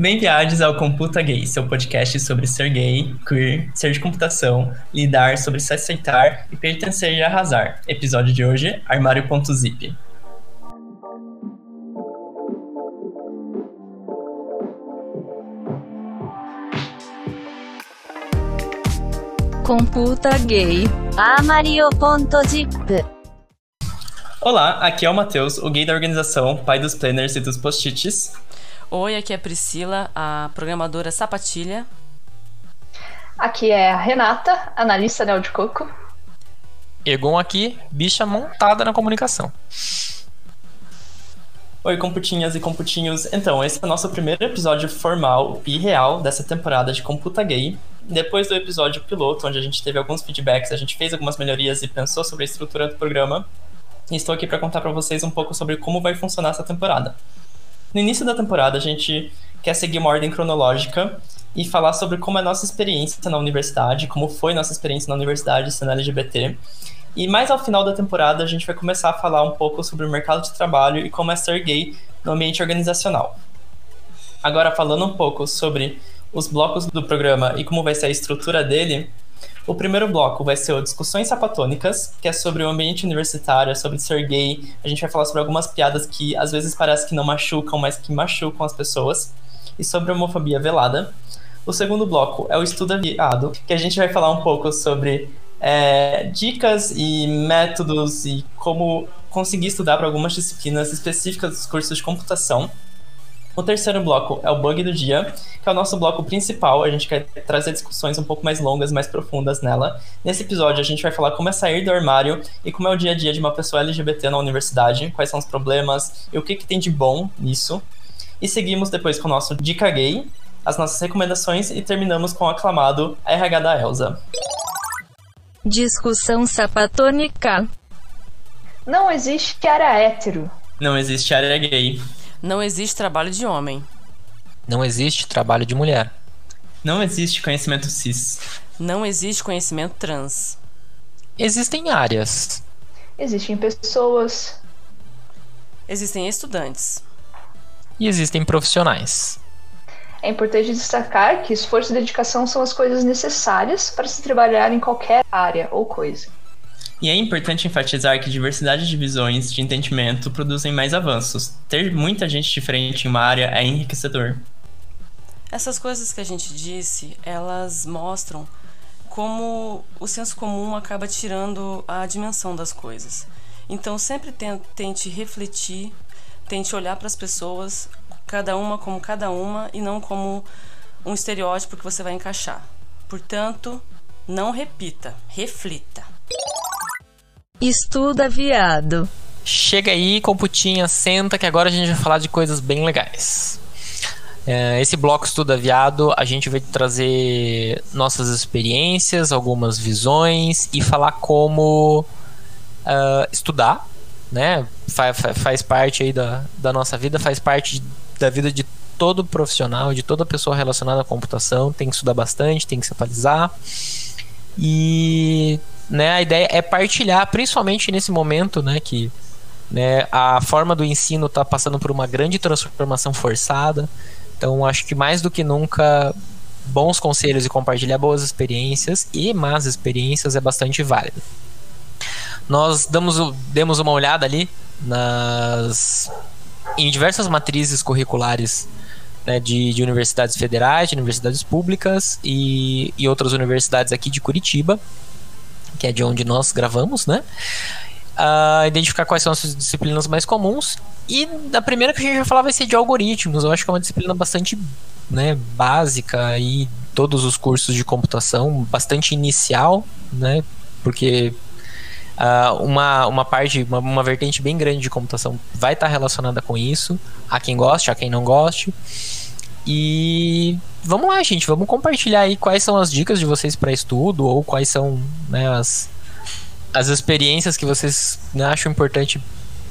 Bem-vindos ao Computa Gay, seu podcast sobre ser gay, queer, ser de computação, lidar sobre se aceitar e pertencer e arrasar. Episódio de hoje, armário.zip. Computa Gay, armário.zip. Olá, aqui é o Matheus, o gay da organização, pai dos planners e dos post-its. Oi, aqui é a Priscila, a programadora Sapatilha. Aqui é a Renata, analista Neo de Coco. Egon aqui, bicha montada na comunicação. Oi, computinhas e computinhos. Então, esse é o nosso primeiro episódio formal e real dessa temporada de Computa Gay. Depois do episódio piloto, onde a gente teve alguns feedbacks, a gente fez algumas melhorias e pensou sobre a estrutura do programa. E estou aqui para contar para vocês um pouco sobre como vai funcionar essa temporada. No início da temporada, a gente quer seguir uma ordem cronológica e falar sobre como é a nossa experiência na universidade, como foi nossa experiência na universidade sendo LGBT. E mais ao final da temporada, a gente vai começar a falar um pouco sobre o mercado de trabalho e como é ser gay no ambiente organizacional. Agora, falando um pouco sobre os blocos do programa e como vai ser a estrutura dele, o primeiro bloco vai ser o Discussões Sapatônicas, que é sobre o ambiente universitário, é sobre ser gay. A gente vai falar sobre algumas piadas que às vezes parece que não machucam, mas que machucam as pessoas. E sobre homofobia velada. O segundo bloco é o Estudo Aviado, que a gente vai falar um pouco sobre é, dicas e métodos e como conseguir estudar para algumas disciplinas específicas dos cursos de computação. O terceiro bloco é o bug do dia, que é o nosso bloco principal. A gente quer trazer discussões um pouco mais longas, mais profundas nela. Nesse episódio, a gente vai falar como é sair do armário e como é o dia a dia de uma pessoa LGBT na universidade, quais são os problemas e o que, que tem de bom nisso. E seguimos depois com o nosso Dica Gay, as nossas recomendações e terminamos com o aclamado RH da Elsa. Discussão sapatônica. Não existe área hétero. Não existe área gay. Não existe trabalho de homem. Não existe trabalho de mulher. Não existe conhecimento cis. Não existe conhecimento trans. Existem áreas. Existem pessoas. Existem estudantes. E existem profissionais. É importante destacar que esforço e dedicação são as coisas necessárias para se trabalhar em qualquer área ou coisa. E é importante enfatizar que diversidade de visões de entendimento produzem mais avanços. Ter muita gente diferente em uma área é enriquecedor. Essas coisas que a gente disse, elas mostram como o senso comum acaba tirando a dimensão das coisas. Então sempre tente refletir, tente olhar para as pessoas, cada uma como cada uma e não como um estereótipo que você vai encaixar. Portanto, não repita, reflita. Estuda viado. Chega aí, computinha, senta que agora a gente vai falar de coisas bem legais. É, esse bloco Estuda Viado, a gente vai trazer nossas experiências, algumas visões e falar como uh, estudar, né? Faz, faz parte aí da, da nossa vida, faz parte da vida de todo profissional, de toda pessoa relacionada à computação. Tem que estudar bastante, tem que se atualizar. E né, a ideia é partilhar, principalmente nesse momento, né, que né, a forma do ensino está passando por uma grande transformação forçada. Então, acho que mais do que nunca, bons conselhos e compartilhar boas experiências e más experiências é bastante válido. Nós damos, demos uma olhada ali nas em diversas matrizes curriculares né, de, de, universidades federais, de universidades públicas e, e outras universidades aqui de Curitiba que é de onde nós gravamos, né? Uh, identificar quais são as disciplinas mais comuns. E a primeira que a gente vai falar vai ser de algoritmos. Eu acho que é uma disciplina bastante né, básica e todos os cursos de computação, bastante inicial, né? Porque uh, uma, uma parte, uma, uma vertente bem grande de computação vai estar relacionada com isso. Há quem goste, há quem não goste. E vamos lá, gente, vamos compartilhar aí quais são as dicas de vocês para estudo ou quais são né, as, as experiências que vocês né, acham importante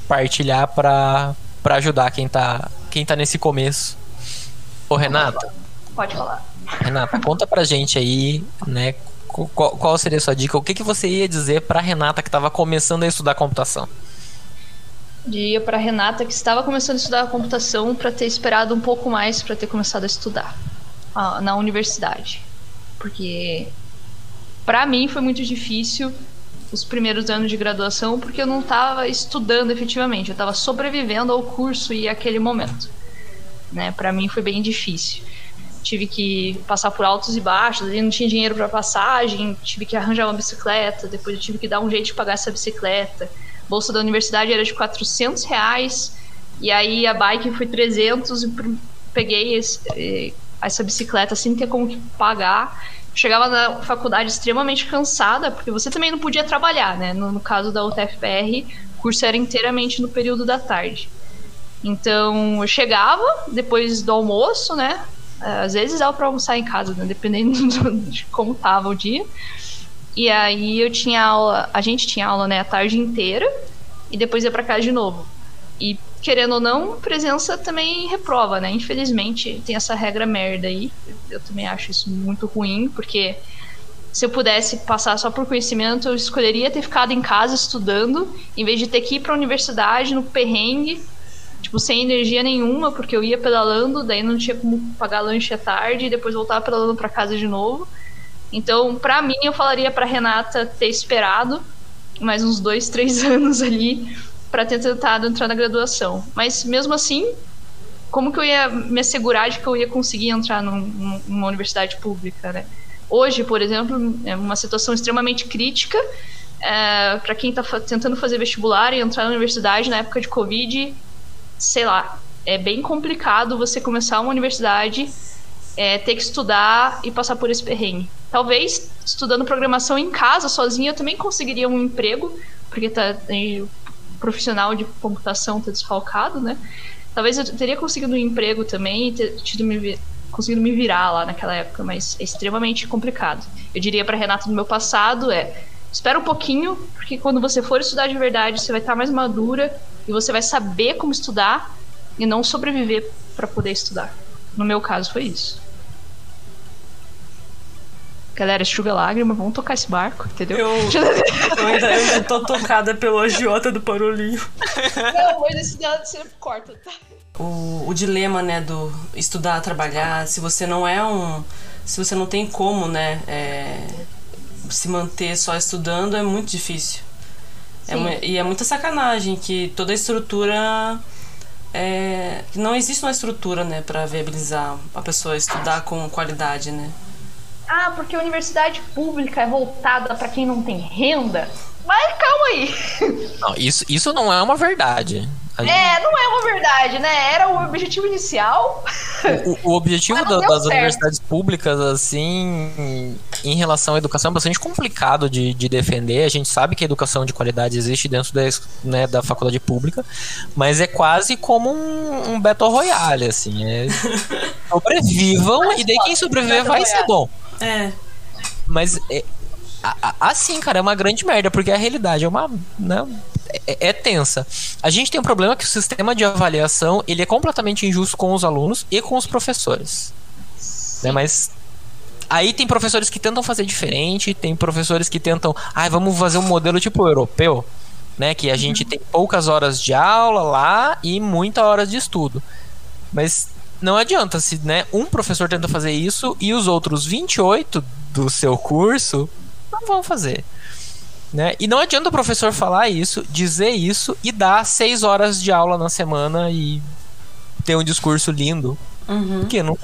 partilhar para ajudar quem tá, quem tá nesse começo. Ô, Renata. Pode falar. Renata, conta pra gente aí, né, qual, qual seria a sua dica? O que, que você ia dizer pra Renata que estava começando a estudar computação? Diria para Renata que estava começando a estudar computação para ter esperado um pouco mais para ter começado a estudar na universidade. Porque para mim foi muito difícil os primeiros anos de graduação porque eu não estava estudando efetivamente, eu estava sobrevivendo ao curso e aquele momento. Né? Para mim foi bem difícil. Tive que passar por altos e baixos, eu não tinha dinheiro para passagem, tive que arranjar uma bicicleta, depois eu tive que dar um jeito de pagar essa bicicleta. Bolsa da universidade era de 400 reais, e aí a bike foi 300 e peguei esse, essa bicicleta sem ter como pagar chegava na faculdade extremamente cansada, porque você também não podia trabalhar, né? No, no caso da UTFPR, o curso era inteiramente no período da tarde. Então, eu chegava depois do almoço, né? Às vezes dava para almoçar em casa, né? dependendo de como tava o dia. E aí eu tinha aula, a gente tinha aula, né, a tarde inteira e depois ia para casa de novo. E querendo ou não, presença também reprova, né? Infelizmente, tem essa regra merda aí. Eu também acho isso muito ruim, porque se eu pudesse passar só por conhecimento, eu escolheria ter ficado em casa estudando, em vez de ter que ir para a universidade no perrengue, tipo, sem energia nenhuma, porque eu ia pedalando, daí não tinha como pagar lanche à tarde e depois voltar pedalando para casa de novo. Então, para mim, eu falaria para Renata ter esperado mais uns dois, três anos ali para ter tentado entrar na graduação. Mas mesmo assim, como que eu ia me assegurar de que eu ia conseguir entrar num, numa universidade pública, né? Hoje, por exemplo, é uma situação extremamente crítica é, para quem está tentando fazer vestibular e entrar na universidade na época de Covid. Sei lá, é bem complicado você começar uma universidade, é, ter que estudar e passar por esse perrengue. Talvez estudando programação em casa, sozinha, eu também conseguiria um emprego, porque tá, profissional de computação ter desfalcado, né? Talvez eu teria conseguido um emprego também e ter tido me, conseguido me virar lá naquela época, mas é extremamente complicado. Eu diria para Renata do meu passado é espera um pouquinho, porque quando você for estudar de verdade, você vai estar mais madura e você vai saber como estudar e não sobreviver para poder estudar. No meu caso foi isso. Galera, chuva lágrima, vamos tocar esse barco, entendeu? Eu, eu, ainda, eu ainda tô tocada pelo agiota do Parolinho. Não, mas esse dela sempre corta, tá? O, o dilema, né, do estudar, trabalhar, se você não é um. Se você não tem como, né, é, se manter só estudando, é muito difícil. É, e é muita sacanagem que toda a estrutura. É, não existe uma estrutura, né, para viabilizar a pessoa estudar com qualidade, né? Ah, porque a universidade pública é voltada para quem não tem renda. Mas calma aí. Não, isso, isso não é uma verdade. É, não é uma verdade, né? Era o objetivo inicial. O, o objetivo da, das certo. universidades públicas, assim, em relação à educação, é bastante complicado de, de defender. A gente sabe que a educação de qualidade existe dentro da, né, da faculdade pública, mas é quase como um, um Battle Royale, assim. É, sobrevivam e daí quem sobreviver vai ser bom. É. Mas é, assim, cara, é uma grande merda, porque a realidade é uma. Né, é, é, tensa. A gente tem um problema que o sistema de avaliação ele é completamente injusto com os alunos e com os professores. Né, mas aí tem professores que tentam fazer diferente, tem professores que tentam, ah, vamos fazer um modelo tipo europeu, né? Que a gente tem poucas horas de aula lá e muita horas de estudo. Mas não adianta se né, um professor tenta fazer isso e os outros 28 do seu curso não vão fazer. Né? E não adianta o professor falar isso, dizer isso e dar seis horas de aula na semana e ter um discurso lindo. Uhum. Porque não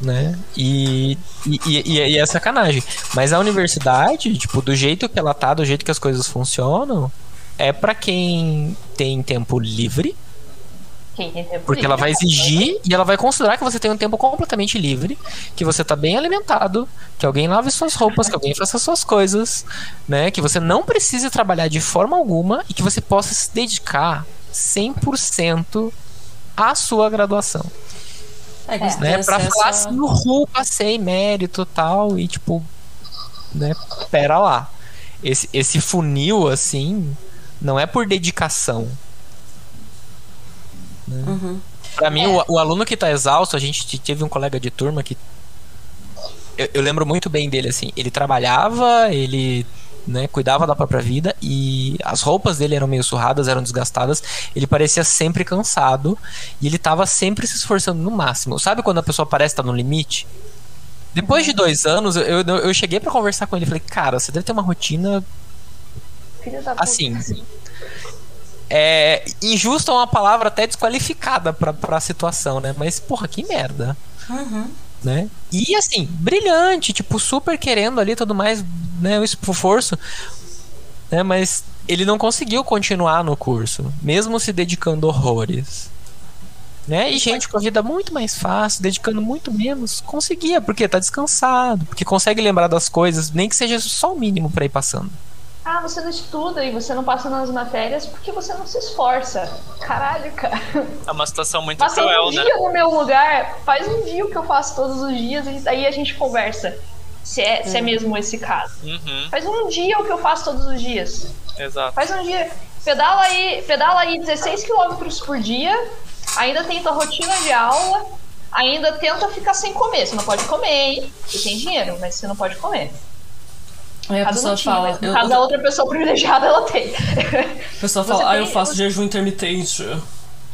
né? E, e, e, e, é sacanagem. Mas a universidade, tipo, do jeito que ela tá, do jeito que as coisas funcionam, é para quem tem tempo livre porque ela vai exigir e ela vai considerar que você tem um tempo completamente livre, que você está bem alimentado, que alguém lave suas roupas, que alguém faça suas coisas, né? Que você não precise trabalhar de forma alguma e que você possa se dedicar 100% à sua graduação. É, né? Pra falar assim, uhul, passei mérito tal, e tipo, né? Pera lá. Esse, esse funil, assim, não é por dedicação né? Uhum. Pra mim, é. o, o, aluno que tá exausto, a gente teve um colega de turma que. Eu, eu, lembro muito bem dele, assim. Ele trabalhava, ele né, cuidava da própria vida e as roupas dele eram meio surradas, eram desgastadas. Ele parecia sempre cansado e ele estava sempre se esforçando no máximo. Sabe quando a pessoa parece estar no limite? Depois de dois anos, eu, eu, cheguei para conversar com ele e falei, cara, você deve ter uma rotina Filho da puta. assim. É, injusto é uma palavra até desqualificada pra, pra situação, né? Mas, porra, que merda. Uhum. Né? E assim, brilhante, tipo, super querendo ali tudo mais, né? O esforço. Né? Mas ele não conseguiu continuar no curso, mesmo se dedicando horrores. Né? E gente com a vida muito mais fácil, dedicando muito menos, conseguia, porque tá descansado, porque consegue lembrar das coisas, nem que seja só o mínimo pra ir passando. Ah, você não estuda e você não passa nas matérias porque você não se esforça. Caralho, cara. É uma situação muito Passa cruel, um né? dia no meu lugar, faz um dia o que eu faço todos os dias e aí a gente conversa. Se é, se é mesmo esse caso. Uhum, Faz um dia o que eu faço todos os dias. exato. Faz um dia. Pedala aí, pedala aí 16 km por dia, ainda tenta rotina de aula, ainda tenta ficar sem comer. Você não pode comer, hein? Você tem dinheiro, mas você não pode comer. Aí a pessoa tinha, fala. mas eu- caso da outra pessoa privilegiada, ela tem. A pessoa Você fala, ah, eu tem- faço você- jejum intermitente.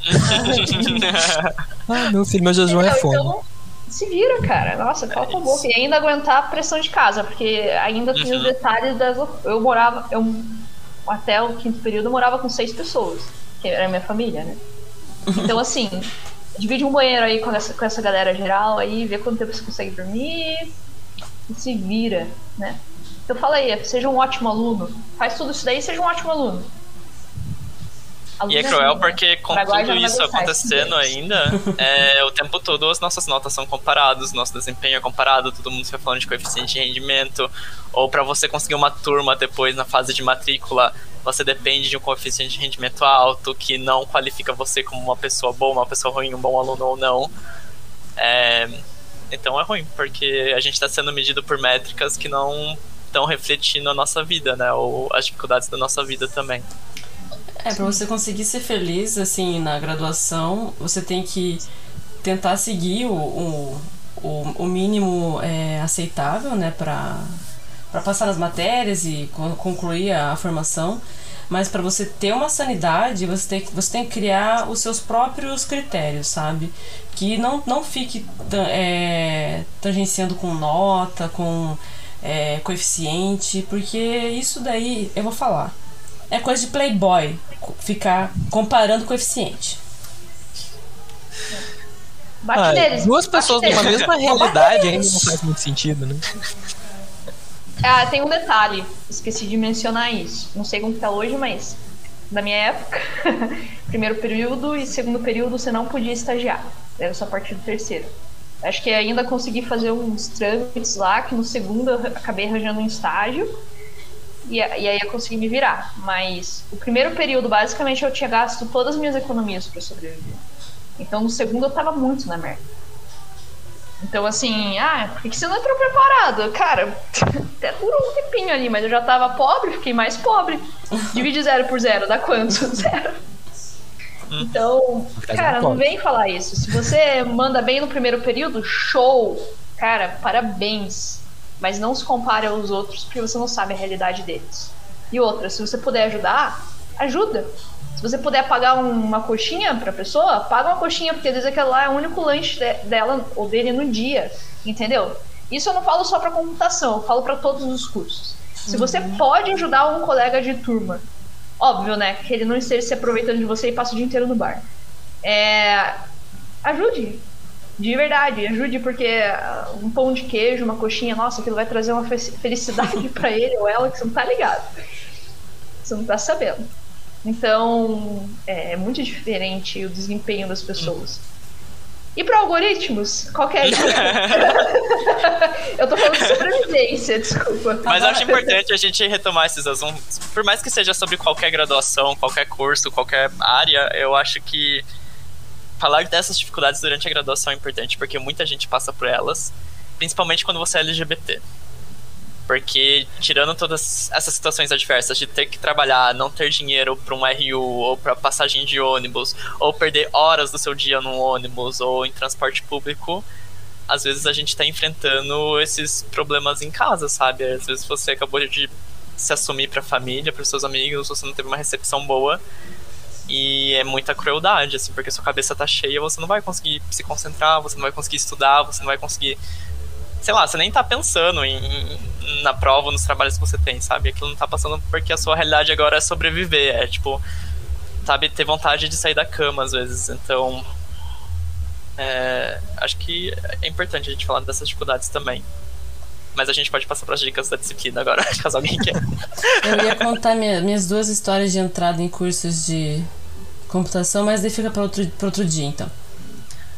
Ah, meu filho, meu jejum é Entendeu? fome. Então, se vira, cara. Nossa, cala a boca. E ainda aguentar a pressão de casa, porque ainda tem os Uhum. detalhes das. Eu morava. Eu, até o quinto período eu morava com seis pessoas, que era a minha família, né? Então, assim, divide um banheiro aí com essa, com essa galera geral aí, vê quanto tempo você consegue dormir e se vira, né? Eu falei, seja um ótimo aluno. Faz tudo isso daí e seja um ótimo aluno. Aluno E é cruel aluno, né? porque com tudo isso acontecendo ainda, é, o tempo todo as nossas notas são comparadas, nosso desempenho é comparado, todo mundo fica falando de coeficiente de rendimento, ou para você conseguir uma turma depois na fase de matrícula, você depende de um coeficiente de rendimento alto que não qualifica você como uma pessoa boa, uma pessoa ruim, um bom aluno ou não. É, então é ruim, porque a gente está sendo medido por métricas que não estão refletindo a nossa vida, né? Ou as dificuldades da nossa vida também. É, pra você conseguir ser feliz, assim, na graduação, você tem que tentar seguir o, o, o, mínimo é, aceitável, né, pra passar nas matérias e con- concluir a, formação. Mas para você ter uma sanidade, você tem, que- você tem que criar os seus próprios critérios, sabe? Que não, não fique é, tangenciando com nota, com é, coeficiente, porque isso daí, eu vou falar, é coisa de playboy ficar comparando coeficiente. Bate Ah, neles. duas pessoas numa mesma realidade ainda não faz muito sentido, né? Ah, tem um detalhe. Esqueci de mencionar isso. Não sei como que tá hoje, mas na minha época, primeiro período e segundo período você não podia estagiar. Era só a partir do terceiro. Acho que ainda consegui fazer uns trâmites lá, que no segundo eu acabei arranjando um estágio. E, e aí eu consegui me virar. Mas o primeiro período, basicamente, eu tinha gasto todas as minhas economias para sobreviver. Então no segundo eu tava muito na merda. Então, assim, ah, por que você não entrou preparado? Cara, até durou um tempinho ali, mas eu já tava pobre, fiquei mais pobre. Divide zero por zero, dá quanto? Zero. Então, cara, não vem falar isso. Se você manda bem no primeiro período, show! Cara, parabéns. Mas não se compare aos outros, porque você não sabe a realidade deles. E outra, se você puder ajudar, ajuda. Se você puder pagar um- uma coxinha pra pessoa, paga uma coxinha, porque às vezes aquela lá é o único lanche de- dela ou dele no dia, entendeu? Isso eu não falo só pra computação, eu falo pra todos os cursos. Se você pode ajudar um colega de turma, óbvio, né, que ele não esteja se aproveitando de você e passa o dia inteiro no bar. É, ajude. De verdade, ajude, porque ah, um pão de queijo, uma coxinha, nossa, aquilo vai trazer uma fe- felicidade pra ele ou ela que você não tá ligado. Você não tá sabendo. Então, é muito diferente o desempenho das pessoas. E para algoritmos, qual que é Eu tô falando de sobrevivência, desculpa. Mas eu acho importante a gente retomar esses assuntos. Por mais que seja sobre qualquer graduação, qualquer curso, qualquer área, eu acho que falar dessas dificuldades durante a graduação é importante, porque muita gente passa por elas, principalmente quando você é LGBT. Porque, tirando todas essas situações adversas de ter que trabalhar, não ter dinheiro para um RU ou para passagem de ônibus, ou perder horas do seu dia num ônibus ou em transporte público, às vezes a gente tá enfrentando esses problemas em casa, sabe? Às vezes você acabou de se assumir pra família, pros seus amigos, você não teve uma recepção boa. E é muita crueldade, assim, porque sua cabeça tá cheia, você não vai conseguir se concentrar, você não vai conseguir estudar, você não vai conseguir. Sei lá, você nem tá pensando em, em- na prova, nos trabalhos que você tem, sabe? Aquilo não tá passando porque a sua realidade agora é sobreviver, é tipo, sabe, ter vontade de sair da cama às vezes. Então, é, acho que é importante a gente falar dessas dificuldades também. Mas a gente pode passar para as dicas da disciplina agora, caso alguém queira. Eu ia contar minha- minhas duas histórias de entrada em cursos de computação, mas daí fica para outro, outro dia, então.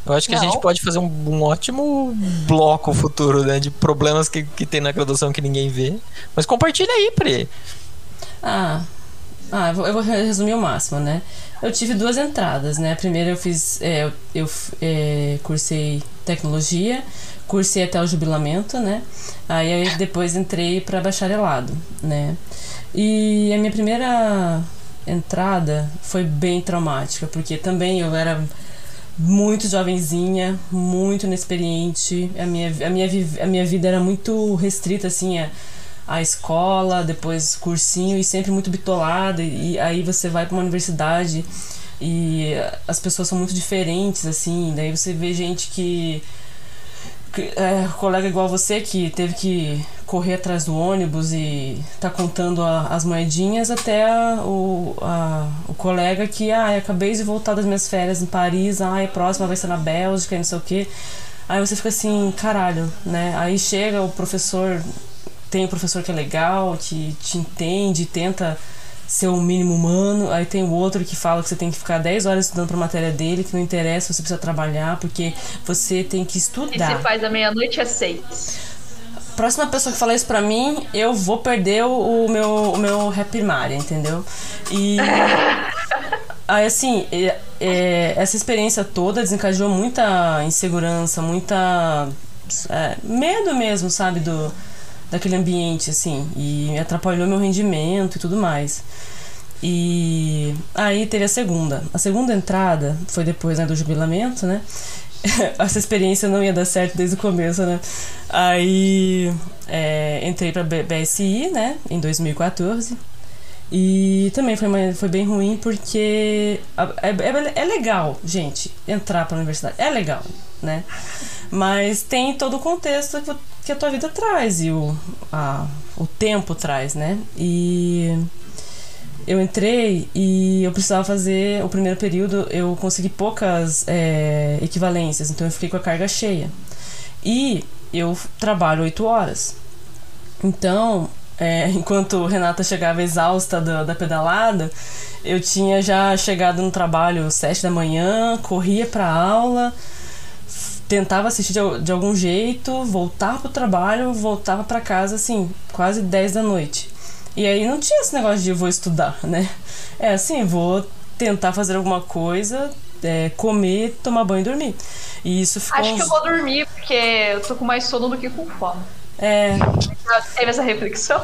Eu acho que a Não. gente pode fazer um, um ótimo bloco futuro, né? De problemas que, que tem na graduação que ninguém vê. Mas compartilha aí, Pri. Ah, ah eu, vou, eu vou resumir o máximo, né? Eu tive duas entradas, né? A primeira eu fiz, é, eu, eu é, cursei tecnologia, cursei até o jubilamento, né? Aí eu depois entrei para bacharelado, né? E a minha primeira entrada foi bem traumática, porque também eu era muito jovenzinha, muito inexperiente. A minha, a minha, a minha vida era muito restrita, assim, a, a escola, depois cursinho e sempre muito bitolada. E aí você vai para uma universidade e as pessoas são muito diferentes, assim. Daí você vê gente que. que é, colega igual você que teve que correr atrás do ônibus e tá contando a- as moedinhas até a- o, a- o colega que, ah, acabei de voltar das minhas férias em Paris, ah, a próxima vai ser na Bélgica e não sei o quê. Aí você fica assim, caralho, né? Aí chega o professor, tem o professor que é legal, que te entende, tenta ser o mínimo humano. Aí tem o outro que fala que você tem que ficar 10 horas estudando pra matéria dele, que não interessa, você precisa trabalhar, porque você tem que E estudar. se faz da meia-noite às seis. Próxima pessoa que falar isso pra mim, eu vou perder o, o meu, o meu rap primária, entendeu? E. Aí, assim, é- é, essa experiência toda desencadeou muita insegurança, muita. é, medo mesmo, sabe? Do, daquele ambiente, assim. E atrapalhou meu rendimento e tudo mais. E aí teve a segunda. A segunda entrada foi depois né, do jubilamento, né? Essa experiência não ia dar certo desde o começo, né? Aí é, entrei pra BSI, né? Em 2014. E também foi, foi bem ruim porque é, é, é legal, gente, entrar pra universidade. É legal, né? Mas tem todo o contexto que, que a tua vida traz e o, a, o tempo traz, né? E eu entrei e eu precisava fazer o primeiro período, eu consegui poucas é, equivalências, então eu fiquei com a carga cheia. E eu trabalho oito horas. Então, é, enquanto Renata chegava exausta da, da pedalada, eu tinha já chegado no trabalho sete da manhã, corria pra aula, tentava assistir de, de algum jeito, voltava pro trabalho, voltava pra casa assim, quase 10 da noite. E aí não tinha esse negócio de eu vou estudar, né? É assim, vou tentar fazer alguma coisa, é, comer, tomar banho e dormir. E isso ficou. Acho que eu vou dormir, porque eu tô com mais sono do que com fome. É, teve essa reflexão?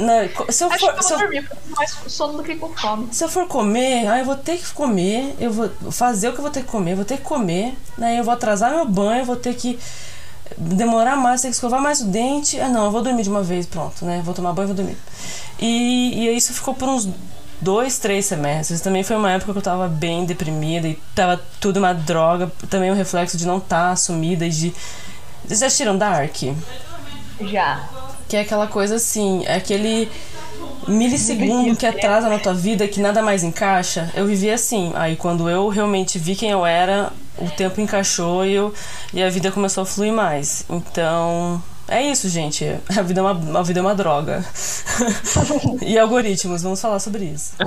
né, se eu Acho for, que eu vou eu dormir, porque eu tô mais sono do que com fome. Se eu for comer, aí eu vou ter que comer, eu vou fazer o que eu vou ter que comer, vou ter que comer, né? Eu vou atrasar meu banho, vou ter que demorar mais, ter que escovar mais o dente. Ah, não, eu vou dormir de uma vez, pronto, né? Vou tomar banho e vou dormir. E, e isso ficou por uns dois, três semestres. Também foi uma época que eu tava bem deprimida e tava tudo uma droga. Também um reflexo de não estar assumida e de. Vocês já assistiram Dark? Já. Que é aquela coisa assim, é aquele milissegundo que atrasa na tua vida que nada mais encaixa. Eu vivi assim. Aí quando eu realmente vi quem eu era, o tempo encaixou e, eu, e a vida começou a fluir mais. Então. É isso, gente. A vida é uma, a vida é uma droga. e algoritmos, vamos falar sobre isso.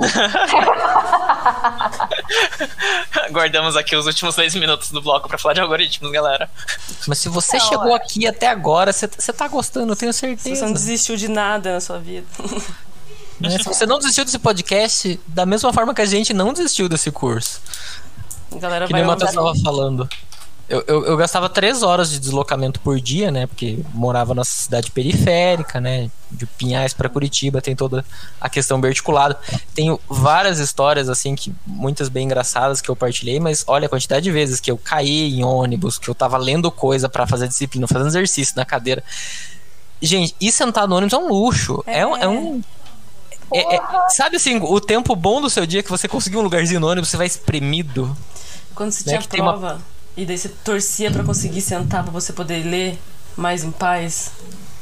Guardamos aqui os últimos dois minutos do bloco pra falar de algoritmos, galera. Mas se você Não, chegou é. aqui até agora, você você tá gostando, eu tenho Você certeza. não desistiu de nada na sua vida. né? Se você não desistiu desse podcast, da mesma forma que a gente não desistiu desse curso. A galera Que vai nem o Matheus mandar- estava falando. Eu, eu, eu gastava três horas de deslocamento por dia, né? Porque morava na cidade periférica, né? De Pinhais para Curitiba, tem toda a questão bem articulada. Tenho várias histórias, assim, que muitas bem engraçadas que eu partilhei, mas olha a quantidade de vezes que eu caí em ônibus, que eu tava lendo coisa para fazer disciplina, fazendo exercício na cadeira. Gente, e sentar no ônibus é um luxo. É, um- é um. É- é- sabe assim, o tempo bom do seu dia que você conseguiu um lugarzinho no ônibus, você vai espremido. Quando você Né, tinha tem uma- prova e daí você torcia pra conseguir sentar pra você poder ler mais em paz.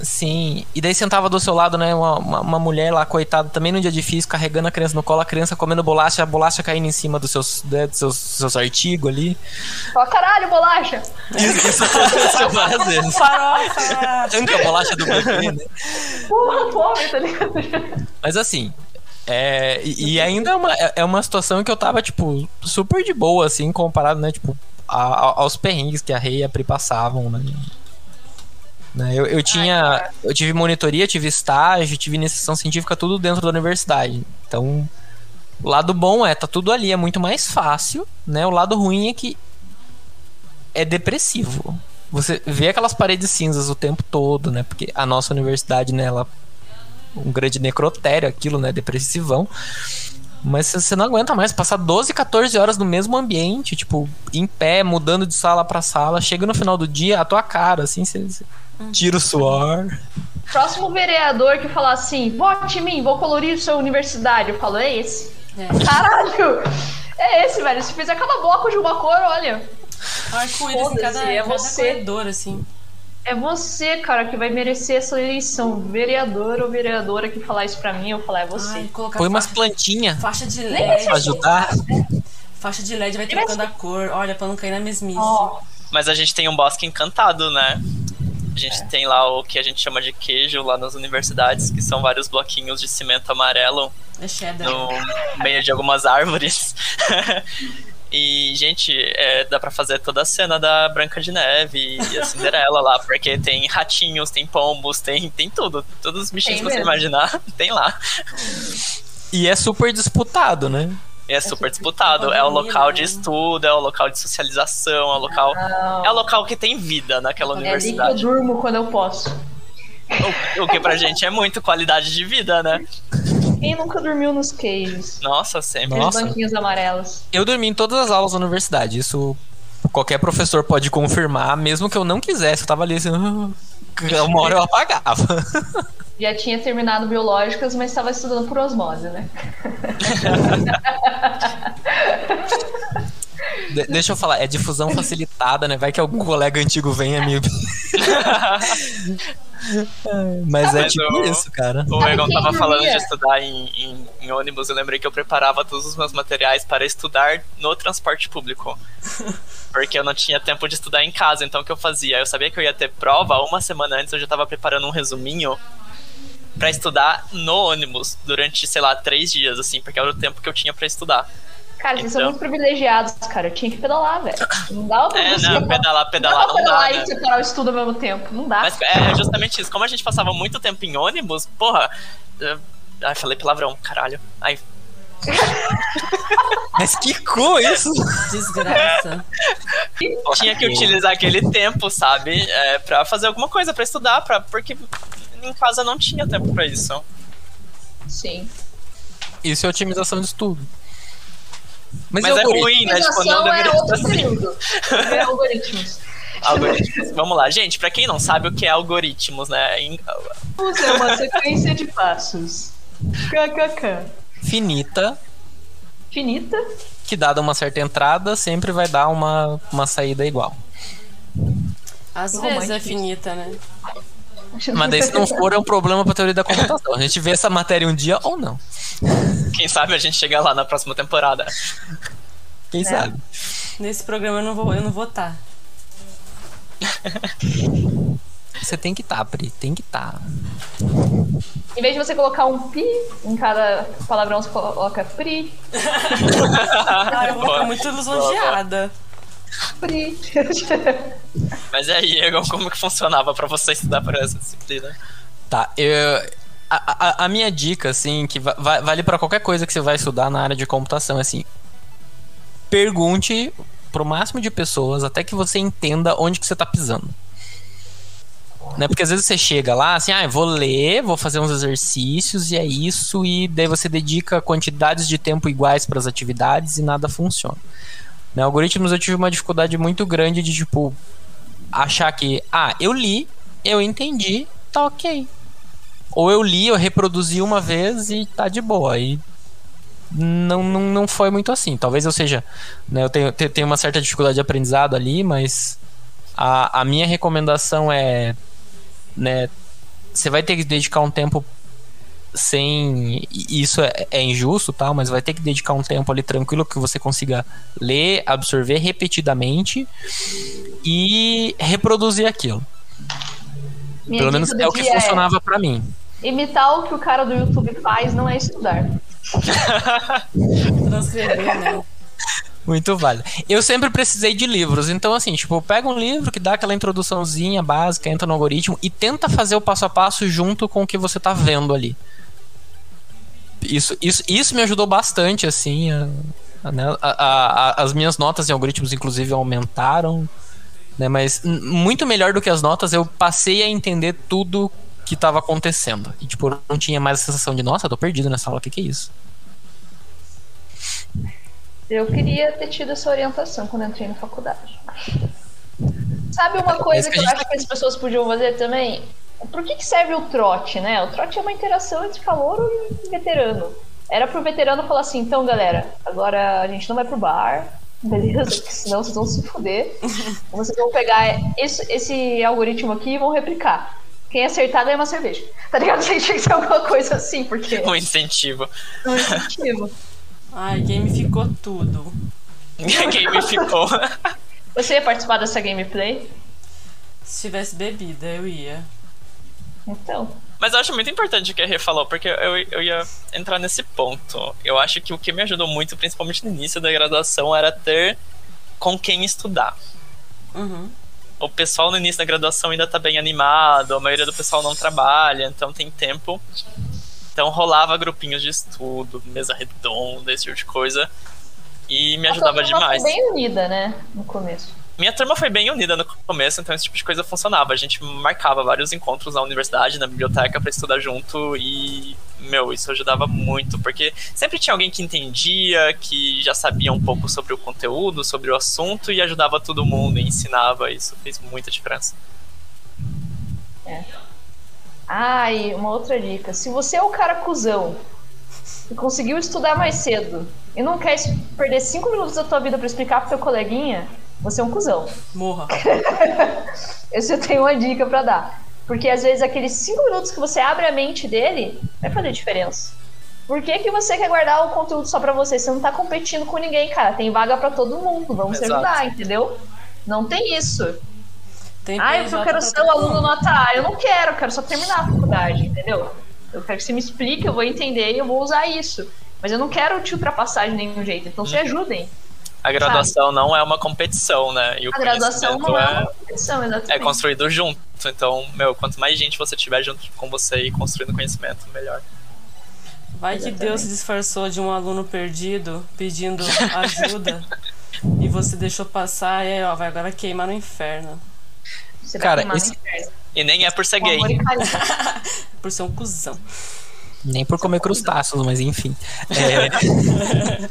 Sim. E daí sentava do seu lado, né, uma, uma, uma mulher lá, coitada, também num dia difícil, carregando a criança no colo, a criança comendo bolacha, a bolacha caindo em cima dos seus, né, dos seus, seus artigos ali. Fala, caralho, bolacha! Isso, isso aconteceu várias vezes. Farofa! Arranca a bolacha do bebê, né? Porra, fome, tá ligado? Mas assim, é, e, e ainda é uma, é- é uma situação que eu tava, tipo, super de boa, assim, comparado, né, tipo, a- a- aos perrengues que a Rei e a Pri passavam, né? Né, Eu, eu tinha. Eu tive monitoria, tive estágio, tive iniciação científica, tudo dentro da universidade. Então, o lado bom é, tá tudo ali, é muito mais fácil, né? O lado ruim é que é depressivo. Você vê aquelas paredes cinzas o tempo todo, né? Porque a nossa universidade, né, ela um grande necrotério, aquilo, né? Depressivão. Mas você não aguenta mais passar 12, 14 horas no mesmo ambiente, tipo, em pé, mudando de sala pra sala. Chega no final do dia, a tua cara, assim, você, você tira o suor. Próximo vereador que falar assim, vote em mim, vou colorir sua universidade. Eu falo, é esse. É. Caralho! É esse, velho. Se fizer cada bloco de uma cor, olha. Arco-íris em cada, é cada você. corredor, assim. É você, cara, que vai merecer essa eleição. Vereador ou vereadora que falar isso pra mim, eu falar, é você. Ai, Põe umas faixa, plantinhas faixa de LED. pra ajudar. Faixa de LED vai trocando a cor. Olha, pra não cair na mesmice. Ó, Mas a gente tem um bosque encantado, né? A gente tem lá o que a gente chama de queijo lá nas universidades, que são vários bloquinhos de cimento amarelo É cheddar. no meio de algumas árvores. E, gente, é, dá pra fazer toda a cena da Branca de Neve e a Cinderela lá, porque tem ratinhos, tem pombos, tem, tem tudo. Todos os bichinhos Tem que você mesmo. imaginar, tem lá. E é super disputado, né? E é super disputado. É o local de estudo, é o local de socialização, é o local. É o local que tem vida naquela é ali que eu universidade. durmo quando eu posso. O, o que pra gente é muito qualidade de vida, né? Quem nunca dormiu nos queijos? Nossa, sempre. Nossa. banquinhos amarelos. Eu dormi em todas as aulas da universidade. Isso qualquer professor pode confirmar, mesmo que eu não quisesse. Eu tava ali assim. "Ah", Uma hora eu apagava. Já tinha terminado biológicas, mas estava estudando por osmose, né? De- deixa eu falar, é difusão facilitada, né? Vai que algum colega antigo venha me. Mas é Mas tipo o- isso, cara. O Egon tava falando de estudar em, em- em ônibus. Eu lembrei que eu preparava todos os meus materiais para estudar no transporte público. Porque eu não tinha tempo de estudar em casa. Então o que eu fazia? Eu sabia que eu ia ter prova uma semana antes. Eu já tava preparando um resuminho para estudar no ônibus durante, sei lá, três dias, assim, porque era o tempo que eu tinha para estudar. Cara, vocês são Então. muito privilegiados, cara. Eu tinha que pedalar, velho. Não dá pra É, você. não, pedalar, pedalar não dá não pra dá, pedalar né? e separar o estudo ao mesmo tempo. Não dá. Mas é justamente isso. Como a gente passava muito tempo em ônibus, porra. eh, Ai, falei palavrão, caralho. Ai, Mas que cu isso? Desgraça. tinha que utilizar aquele tempo, sabe? É, pra fazer alguma coisa, pra estudar, pra, porque em casa não tinha tempo pra isso. Sim. Isso é otimização de estudo. Mas, Mas eu é ruim, né? Tipo, não é deveria ser outro assim. período. É algoritmos. Algoritmos. Vamos lá, gente, pra quem não sabe o que é algoritmos, né? Em- Usa é uma sequência de passos. KKK. finita, Finita. que dada uma certa entrada, sempre vai dar uma, uma saída igual. Às vezes é finita, né? Mas daí, se não for, é um problema pra teoria da computação. A gente vê essa matéria um dia ou não. Quem sabe a gente chega lá na próxima temporada. Quem sabe? Nesse programa eu não vou, eu não vou estar. Você tem que estar, Pri. Tem que tá. estar. Em vez de você colocar um pi em cada palavrão, você coloca pri, Ah, eu vou ficar muito lisonjeada. Mas e aí, Egon, como que funcionava pra você estudar por essa disciplina? Tá, eu. A, a, a minha dica, assim, que va- va- vale pra qualquer coisa que você vai estudar na área de computação, é assim. Pergunte pro máximo de pessoas até que você entenda onde que você tá pisando. Né? Porque às vezes você chega lá, assim, ah, eu vou ler, vou fazer uns exercícios e é isso, e daí você dedica quantidades de tempo iguais para as atividades e nada funciona. Né? Algoritmos eu tive uma dificuldade muito grande de, tipo, achar que, ah, eu li, eu entendi, tá ok. Ou eu li, eu reproduzi uma vez e tá de boa. E não, não, não foi muito assim. Talvez eu seja. Né, eu tenho, tenho uma certa dificuldade de aprendizado ali, mas a, a minha recomendação é. Né, você vai ter que dedicar um tempo sem isso é, é, injusto tal mas vai ter que dedicar um tempo ali tranquilo que você consiga ler absorver repetidamente e reproduzir aquilo. Minha pelo menos é o que funcionava é... para mim. Imitar o que o cara do YouTube faz não é estudar. Transcrever né muito válido. Eu sempre precisei de livros, então assim, tipo, pega um livro que dá aquela introduçãozinha básica, entra no algoritmo e tenta fazer o passo a passo junto com o que você tá vendo ali isso, isso, isso me ajudou bastante, assim. A, a, né, a, as minhas notas em algoritmos, inclusive, aumentaram. Né, mas muito melhor do que as notas, eu passei a entender tudo que estava acontecendo. E, tipo, não tinha mais a sensação de, nossa, tô perdido nessa aula, o que, que é isso? Eu queria ter tido essa orientação quando entrei na faculdade. Sabe uma coisa que, eu acho que as pessoas podiam fazer também? Por que, que serve o trote, né? O trote é uma interação entre calouro e veterano. Era pro veterano falar assim, então galera, agora a gente não vai pro bar, beleza? Porque senão vocês vão se fuder. Vocês vão pegar esse, esse algoritmo aqui e vão replicar. Quem acertar ganha uma cerveja. Tá ligado? Tinha que ser alguma coisa assim, porque. Um incentivo. Um incentivo. Ai, gamificou tudo. gamificou. Você ia participar dessa gameplay? Se tivesse bebida, eu ia. Então. Mas eu acho muito importante o que a Rê falou, porque eu, eu ia entrar nesse ponto. Eu acho que o que me ajudou muito, principalmente no início da graduação, era ter com quem estudar. Uhum. O pessoal no início da graduação ainda tá bem animado, a maioria do pessoal não trabalha, então tem tempo. Então rolava grupinhos de estudo, mesa redonda, esse tipo de coisa. E me ajudava demais. bem unida, né? No começo. Minha turma foi bem unida no começo, então esse tipo de coisa funcionava. A gente marcava vários encontros na universidade, na biblioteca, para estudar junto e, meu, isso ajudava muito, porque sempre tinha alguém que entendia, que já sabia um pouco sobre o conteúdo, sobre o assunto e ajudava todo mundo e ensinava. Isso fez muita diferença. É. Ah, e uma outra dica: se você é o cara cuzão e conseguiu estudar mais cedo e não quer perder cinco minutos da tua vida para explicar pro teu coleguinha você é um cuzão. Morra. Eu tenho uma dica para dar. Porque às vezes aqueles cinco minutos que você abre a mente dele vai fazer diferença. Por que, que você quer guardar o conteúdo só para você? Você não tá competindo com ninguém, cara. Tem vaga para todo mundo. Vamos Exato. se ajudar, entendeu? Não tem isso. Tem ah, eu quero ser um aluno nota A. Eu não quero, eu quero só terminar a faculdade, entendeu? Eu quero que você me explique, eu vou entender e eu vou usar isso. Mas eu não quero te ultrapassar de nenhum jeito. Então se uhum. ajudem a graduação Sabe? não é uma competição, né? E o a graduação não é, é uma competição, exatamente. É construído junto. Então, meu, quanto mais gente você tiver junto com você e construindo conhecimento, melhor. Vai que Deus se disfarçou de um aluno perdido pedindo ajuda e você deixou passar e aí, ó, vai agora queimar no inferno. Você Cara, esse... E nem é por ser gay. por ser um cuzão. Nem por comer crustáceos, mas enfim. É...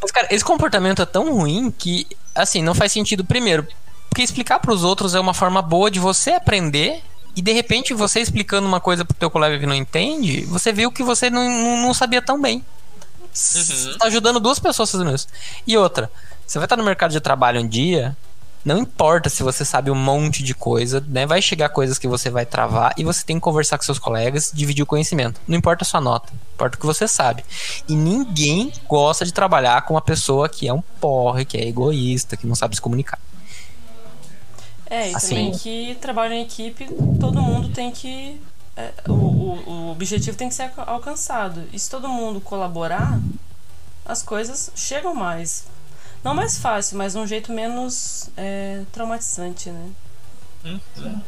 mas, cara, esse comportamento é tão ruim que, assim, não faz sentido. Primeiro, porque explicar para os outros é uma forma boa de você aprender e de repente você explicando uma coisa pro teu colega que não entende, você viu que você não, não, não sabia tão bem. Uhum. Você tá ajudando duas pessoas fazendo isso. E outra, você vai estar no mercado de trabalho um dia, não importa se você sabe um monte de coisa, né? Vai chegar coisas que você vai travar e você tem que conversar com seus colegas, dividir o conhecimento. Não importa a sua nota, importa o que você sabe. E ninguém gosta de trabalhar com uma pessoa que é um porre, que é egoísta, que não sabe se comunicar. É, e assim, também que trabalho em equipe, todo mundo tem que. É, o, o, o objetivo tem que ser alcançado. E se todo mundo colaborar, as coisas chegam mais. Não mais fácil, mas um jeito menos é, traumatizante, né? Uhum.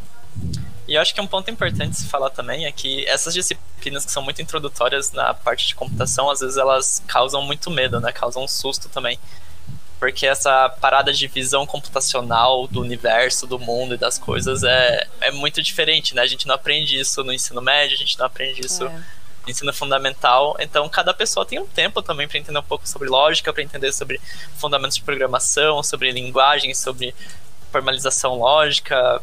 E eu acho que um ponto importante se falar também é que essas disciplinas que são muito introdutórias na parte de computação, às vezes elas causam muito medo, né? Causam um susto também. Porque essa parada de visão computacional do universo, do mundo e das coisas é, é muito diferente, né? A gente não aprende isso no ensino médio, a gente não aprende isso é ensino fundamental. Então, cada pessoa tem um tempo também para entender um pouco sobre lógica, para entender sobre fundamentos de programação, sobre linguagem, sobre formalização lógica.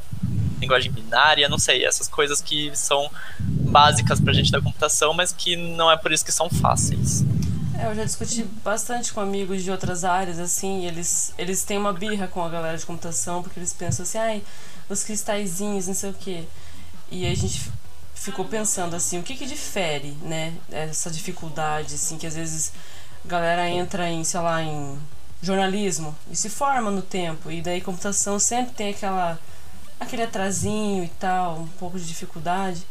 linguagem binária, não sei, essas coisas que são básicas pra gente da computação, mas que não é por isso que são fáceis. É, eu já discuti bastante com amigos de outras áreas, assim, eles, eles têm uma birra com a galera de computação, porque eles pensam assim, ai, os cristalzinhos, não sei o quê. E a gente ficou pensando assim, o que que difere, né, essa dificuldade, assim, que às vezes a galera entra em, sei lá, em jornalismo e se forma no tempo, e daí computação sempre tem aquela aquele atrasinho e tal, um pouco de dificuldade.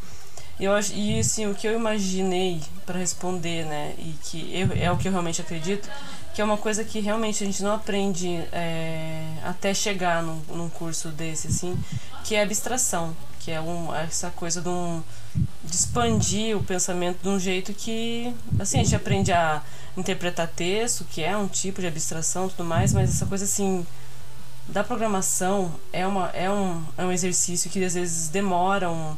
E, eu, e assim, o que eu imaginei para responder, né, e que eu, é o que eu realmente acredito, que é uma coisa que realmente a gente não aprende é, até chegar num, num curso desse, assim, que é abstração, que é um, essa coisa de, um, de expandir o pensamento de um jeito que, assim, a gente aprende a interpretar texto, que é um tipo de abstração tudo mais, mas essa coisa, assim, da programação é, uma, é, um, é um exercício que às vezes demora um,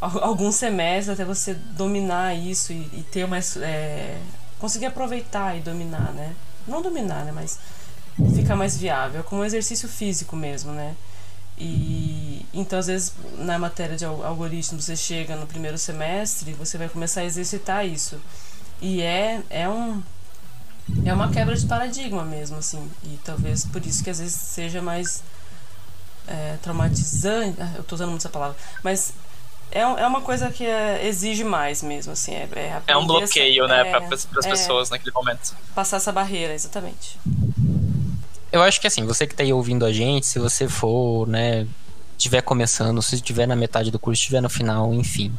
alguns semestres até você dominar isso e, e ter mais. É, conseguir aproveitar e dominar, né? Não dominar, né? Mas ficar mais viável. É como um exercício físico mesmo, né? E então, às vezes, na matéria de algoritmo, você chega no primeiro semestre você vai começar a exercitar isso. E é, é um. É uma quebra de paradigma mesmo, assim. E talvez por isso que às vezes seja mais é, traumatizante. Ah, eu tô usando muito essa palavra. Mas é, é uma coisa que é, exige mais mesmo, assim. É, é, é um bloqueio, essa, né, para as é, pessoas naquele momento. Passar essa barreira, exatamente. Eu acho que assim, você que tá aí ouvindo a gente, se você for, né, estiver começando, se estiver na metade do curso, estiver no final, enfim.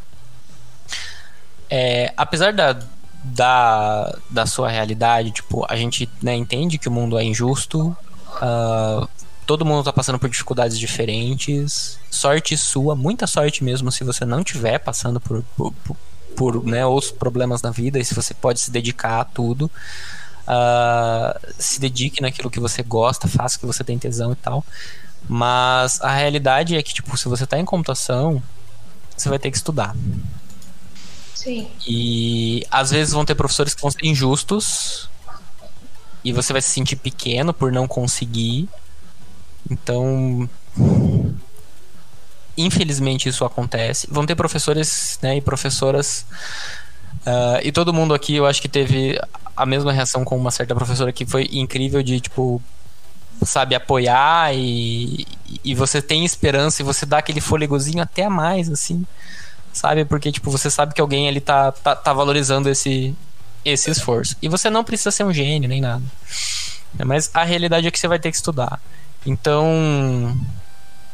É, apesar da, da, da sua realidade, tipo, a gente né, entende que o mundo é injusto, uh, todo mundo tá passando por dificuldades diferentes. Sorte sua, muita sorte mesmo se você não tiver passando por, por, por, por né, outros problemas na vida e se você pode se dedicar a tudo. Uh, se dedique naquilo que você gosta, faça o que você tem tesão e tal. Mas a realidade é que, tipo, se você tá em computação, você vai ter que estudar. Sim. E às vezes vão ter professores que vão ser injustos. E você vai se sentir pequeno por não conseguir. Então, infelizmente isso acontece. Vão ter professores né, e professoras. Uh, e todo mundo aqui, eu acho que teve a mesma reação com uma certa professora que foi incrível de tipo sabe apoiar e, e você tem esperança e você dá aquele fôlegozinho até a mais assim sabe porque tipo você sabe que alguém ali tá, tá, tá valorizando esse esse esforço e você não precisa ser um gênio nem nada mas a realidade é que você vai ter que estudar então,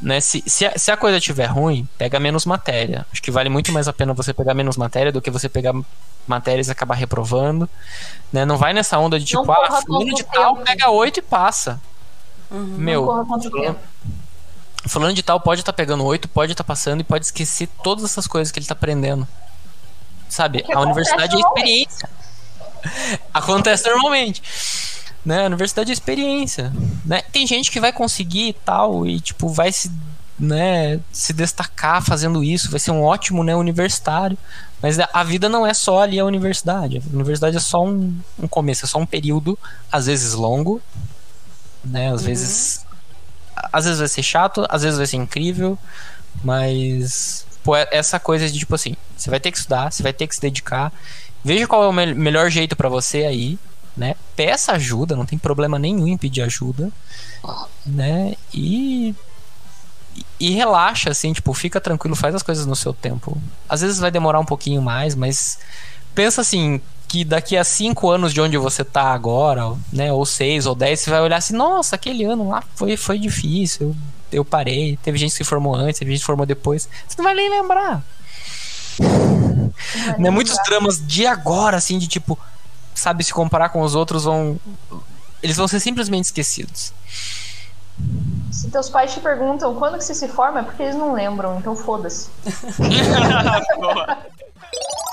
né, se, se, a, se a coisa estiver ruim, pega menos matéria. Acho que vale muito mais a pena você pegar menos matéria do que você pegar matérias e acabar reprovando. Né? Não vai nessa onda de tipo, ah, fulano de tal pega oito e passa. Uhum, Meu, fulano, fulano de tal pode estar tá pegando oito, pode estar tá passando e pode esquecer todas essas coisas que ele está aprendendo. Sabe? A universidade é experiência. Acontece normalmente né? A universidade é experiência, né? Tem gente que vai conseguir e tal e tipo vai se, né, se destacar fazendo isso, vai ser um ótimo, né, universitário. Mas a vida não é só ali a universidade. A universidade é só um, um começo, é só um período, às vezes longo, né? Às uhum. vezes às vezes vai ser chato, às vezes vai ser incrível, mas pô, é essa coisa de tipo assim, você vai ter que estudar, você vai ter que se dedicar. Veja qual é o me melhor jeito para você aí, né? Peça ajuda, não tem problema nenhum em pedir ajuda, né? E e relaxa assim, tipo, fica tranquilo, faz as coisas no seu tempo. Às vezes vai demorar um pouquinho mais, mas pensa assim, que daqui a cinco anos de onde você tá agora, né, ou seis ou dez, você vai olhar assim, nossa, aquele ano lá foi, foi difícil, eu, eu parei, teve gente que se formou antes, teve gente que se formou depois, você não vai nem lembrar. Não né, muitos dramas de agora, assim, de tipo, sabe, se comparar com os outros, vão. Eles vão ser simplesmente esquecidos. Se teus pais te perguntam quando que você se forma, é porque eles não lembram, então foda-se.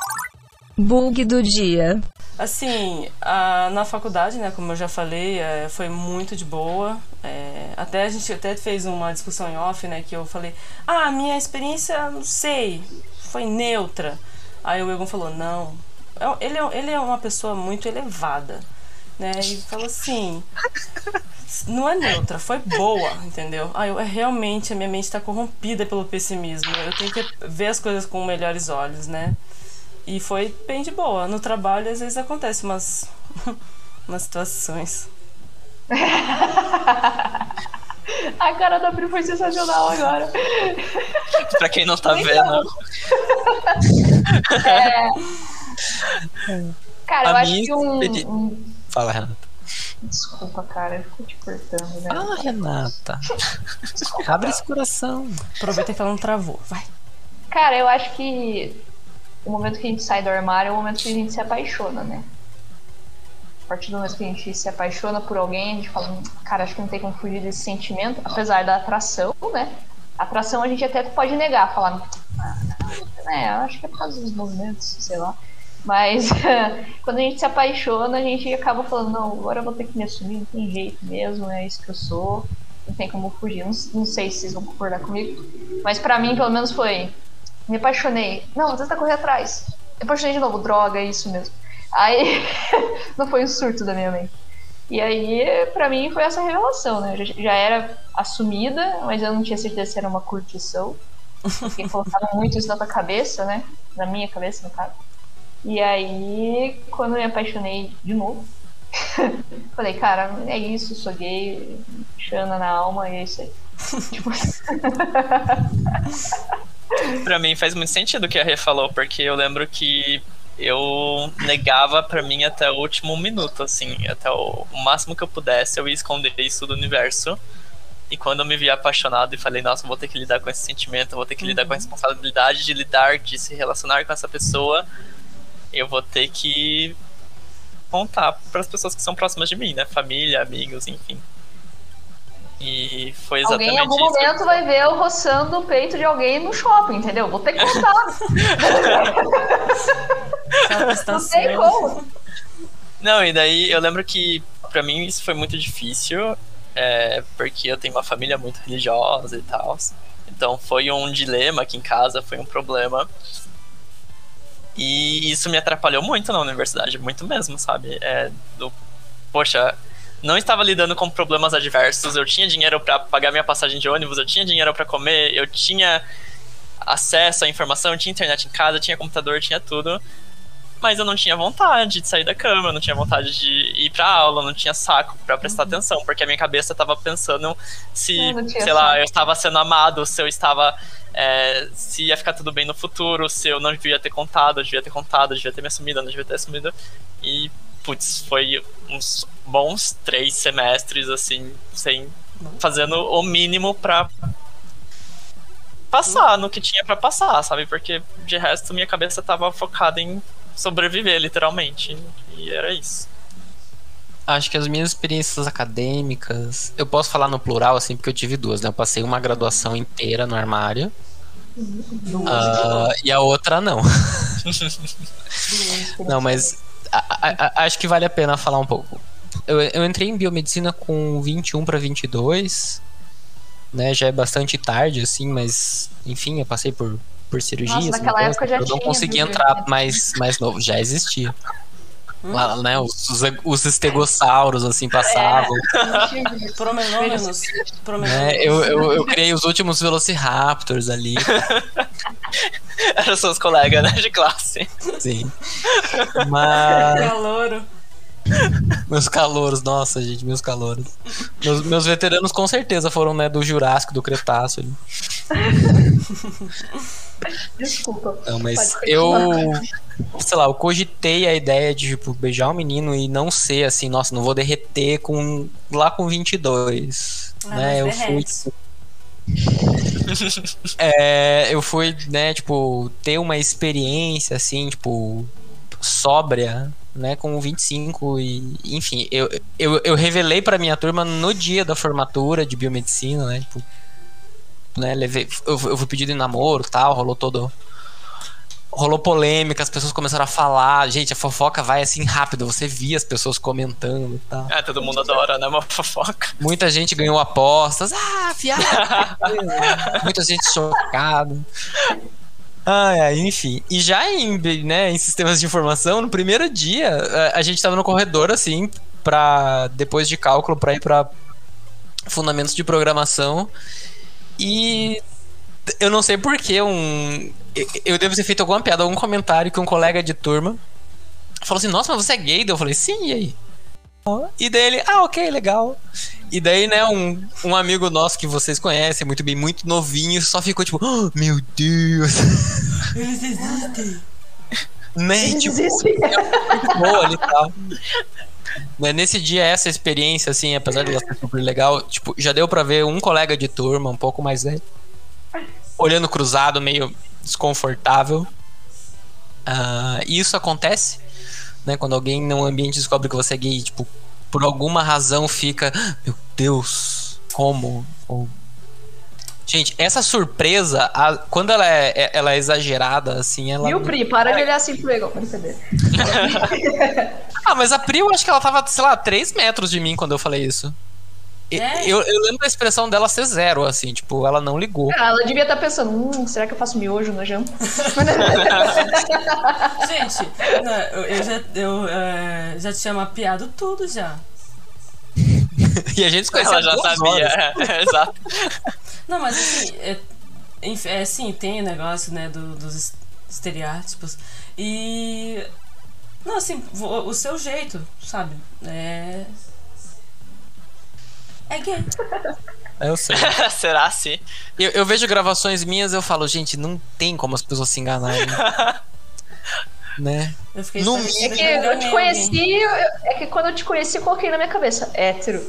Bug do dia. Assim, a, na faculdade, né, como eu já falei, é, foi muito de boa. É, até a gente até fez uma discussão em off, né, que eu falei, ah, minha experiência, não sei, foi neutra. Aí o Egon falou, não, é ele é, ele é uma pessoa muito elevada, né? E falou assim: não é neutra, foi boa, entendeu? Ah, eu, é, realmente a minha mente está corrompida pelo pessimismo. Eu tenho que ver as coisas com melhores olhos, né? E foi bem de boa. No trabalho, às vezes acontece umas, umas situações. A cara da Pri foi sensacional agora. pra quem não tá vendo. É... Cara, A eu acho que um, expedi- um- Fala, Renata. Desculpa, cara, eu fico te cortando, né? Ah, Renata. Abre esse coração. Aproveita que ela não travou. Vai. Cara, eu acho que o momento que a gente sai do armário é o momento que a gente se apaixona, né? A partir do momento que a gente se apaixona por alguém, a gente fala, "Hum, cara, acho que não tem como fugir desse sentimento, apesar da atração, né? A atração a gente até pode negar, falar, ah, eu acho que é por causa dos movimentos, sei lá. Mas quando a gente se apaixona, a gente acaba falando, não, agora eu vou ter que me assumir, não tem jeito mesmo, é isso que eu sou, não tem como fugir. Não, não sei se vocês vão concordar comigo, mas pra mim, pelo menos, foi me apaixonei. Não, você tá correndo atrás. Me apaixonei de novo, droga, é isso mesmo. Aí não foi um surto da minha mente. E aí, pra mim, foi essa revelação, né? Eu já, era assumida, mas eu não tinha certeza se era uma curtição. Porque colocaram muito isso na tua cabeça, né? Na minha cabeça, no caso. E aí, quando eu me apaixonei de novo, falei, cara, é isso, sou gay, Xana na alma, e é isso aí. Tipo, Pra mim faz muito sentido o que a Rê falou, porque eu lembro que eu negava pra mim até o último minuto, assim, até o, o máximo que eu pudesse, eu ia esconder isso do universo. E quando eu me vi apaixonado e falei, nossa, vou ter que lidar com esse sentimento, vou ter que lidar com a responsabilidade de lidar, de se relacionar com essa pessoa, eu vou ter que contar para as pessoas que são próximas de mim, né? Família, amigos, enfim. E foi exatamente Alguém em algum isso. momento vai ver eu roçando o peito de alguém no shopping, entendeu? Vou ter que contar. Não tem prestação. como. Não, e daí eu lembro que pra mim isso foi muito difícil, é, porque eu tenho uma família muito religiosa e tal. Então foi um dilema aqui em casa, foi um problema. E isso me atrapalhou muito na universidade, muito mesmo, sabe? É, do, poxa, não estava lidando com problemas adversos, eu tinha dinheiro pra pagar minha passagem de ônibus, eu tinha dinheiro pra comer, eu tinha acesso à informação, eu tinha internet em casa, tinha computador, tinha tudo. Mas eu não tinha vontade de sair da cama, eu não tinha vontade de ir pra aula, eu não tinha saco pra prestar atenção, porque a minha cabeça tava pensando se, sei lá, saco. eu estava sendo amado, se eu estava. é, se ia ficar tudo bem no futuro, se eu não devia ter contado, eu devia ter contado, eu devia ter me assumido, eu não devia ter assumido. E, putz, foi uns bons três semestres, assim, sem. fazendo o mínimo pra passar no que tinha pra passar, sabe? Porque de resto minha cabeça tava focada em sobreviver, literalmente. E era isso. Acho que as minhas experiências acadêmicas. Eu posso falar no plural, assim, porque eu tive duas, né? Eu passei uma graduação inteira no armário. ah, e a outra não. Não, mas a- a- acho que vale a pena falar um pouco. Eu, eu entrei em biomedicina com 21 para 22, né? Já é bastante tarde, assim, mas enfim, eu passei por, por cirurgias. Nossa, naquela mudanças, época já eu não consegui entrar mais, mais novo, já existia. Lá, né, os, os, assim, passavam. Promenômenos. né? Promenômenos. Eu, eu, eu criei os últimos Velociraptors ali, Eram seus colegas, né, de classe. sim. Mas... Calouro. Meus calouros, nossa, gente, meus calouros. Meus, meus veteranos com certeza foram, né, do Jurássico, do Cretáceo. ali. Desculpa. Não, mas eu, sei lá, eu cogitei a ideia de, tipo, beijar um menino e não ser assim, nossa, não vou derreter com lá com 22, Ah, né? Eu fui derrete. É, eu fui, né, tipo, ter uma experiência assim, tipo, sóbria, né, com 25 e, enfim, eu, eu, eu revelei pra minha turma no dia da formatura de biomedicina, né, tipo, né, levei, eu, eu fui pedido em namoro, tal, rolou todo rolou polêmica, as pessoas começaram a falar, gente, a fofoca vai assim rápido, você via as pessoas comentando e tal. É, todo mundo adora, né? Uma fofoca. Muita gente ganhou apostas. Ah, fiado. Muita gente chocada. Ai, enfim. E já em, né, em sistemas de informação, no primeiro dia, a- a gente tava no corredor, assim, pra, depois de cálculo, pra ir pra, fundamentos de programação. E eu não sei porquê, um. Eu devo ter feito alguma piada, algum comentário que um colega de turma falou assim: Nossa, mas você é gay? Eu falei: Sim, e aí? E daí ele, ah, ok, legal. E daí, né, um, um amigo nosso que vocês conhecem muito bem, muito novinho, só ficou tipo, oh, meu Deus. Eles existem. né? Eles Tipo, existem. muito boa e tal. Né, Nesse dia, essa experiência, assim, apesar de ela ser super legal, tipo, já deu pra ver um colega de turma, um pouco mais velho, olhando cruzado, meio desconfortável. E isso acontece, né? Quando alguém num ambiente descobre que você é gay, tipo, por alguma razão fica, "Ah, meu Deus, como? Ou- Gente, essa surpresa, a- quando ela é, é- ela é exagerada, assim, ela. Viu, Pri? Para de olhar assim pro Egon. Brincadeira. Ah, mas a Pri, eu acho que ela tava, sei lá, 3 metros de mim quando eu falei isso. É? Eu, eu lembro da expressão dela ser zero, assim, tipo, ela não ligou. Ah, ela devia estar pensando, hum, será que eu faço miojo na janta? Gente, eu, já, eu, é, já tinha mapeado tudo já. E a gente se conheceu Ela já sabia. É, exato. Não, mas assim, é, é, sim, tem o negócio, né, do- dos es- estereótipos. E. Não, assim, o seu jeito, sabe? É. É gay. Eu sei. Será assim? Eu, eu vejo gravações minhas eu falo, gente, não tem como as pessoas se enganarem. né? Eu fiquei No esperando É que eu te conheci, eu- é que quando eu te conheci, eu coloquei na minha cabeça, hétero.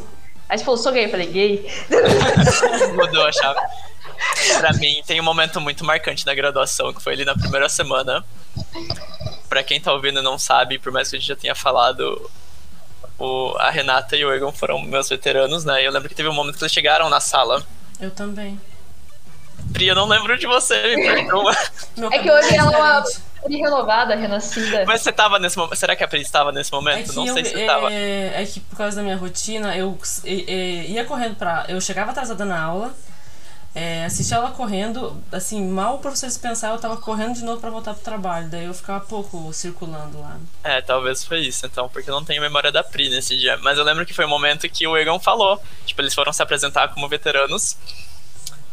Aí você falou, sou gay. Eu falei, gay? Mudou a chave. Pra mim, tem um momento muito marcante da graduação, que foi ali na primeira semana. Pra quem tá ouvindo e não sabe, por mais que a gente já tenha falado, o, a Renata e o Egon foram meus veteranos, né? E eu lembro que teve um momento que eles chegaram na sala. Eu também. Pri, eu não lembro de você, me perdoa. É que hoje cabelo ela é uma. Pri renovada, renascida. Mas você tava nesse momento. Será que a Pri estava nesse É momento? que, não eu, sei se você é, tava. é que por causa da minha rotina, eu é, é, ia correndo pra. Eu chegava atrasada na aula, é, assistia ela correndo, assim, mal o professor dispensar, eu tava correndo de novo pra voltar pro trabalho. Daí eu ficava pouco circulando lá. É, talvez foi isso, então, porque eu não tenho memória da Pri nesse dia. Mas eu lembro que foi o momento que o Egon falou. Tipo, eles foram se apresentar como veteranos.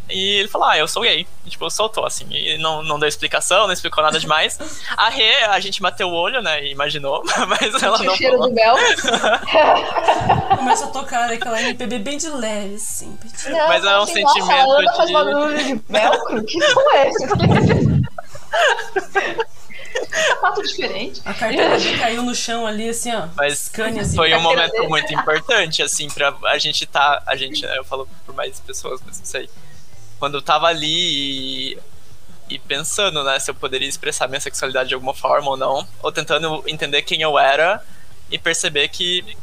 E ele falou, ah, eu sou gay. E, tipo, soltou, assim. E não, não deu explicação, não explicou nada demais. A Rê, a gente bateu o olho, né, e imaginou, mas ela Tinha o não cheiro falou. do mel. Começa a tocar aquela MPB bem de leve, assim. Não, Mas é um assim, sentimento Nossa, a Ana faz de- barulho de velcro? Que som é esse? Sapato diferente. A carteirinha caiu no chão ali, assim, ó. Mas foi um momento dele. muito importante, assim, pra a gente tá. A gente, né, eu falo por mais pessoas, mas não sei. Quando eu tava ali e, e pensando, né, se eu poderia expressar minha sexualidade de alguma forma ou não, ou tentando entender quem eu era e perceber que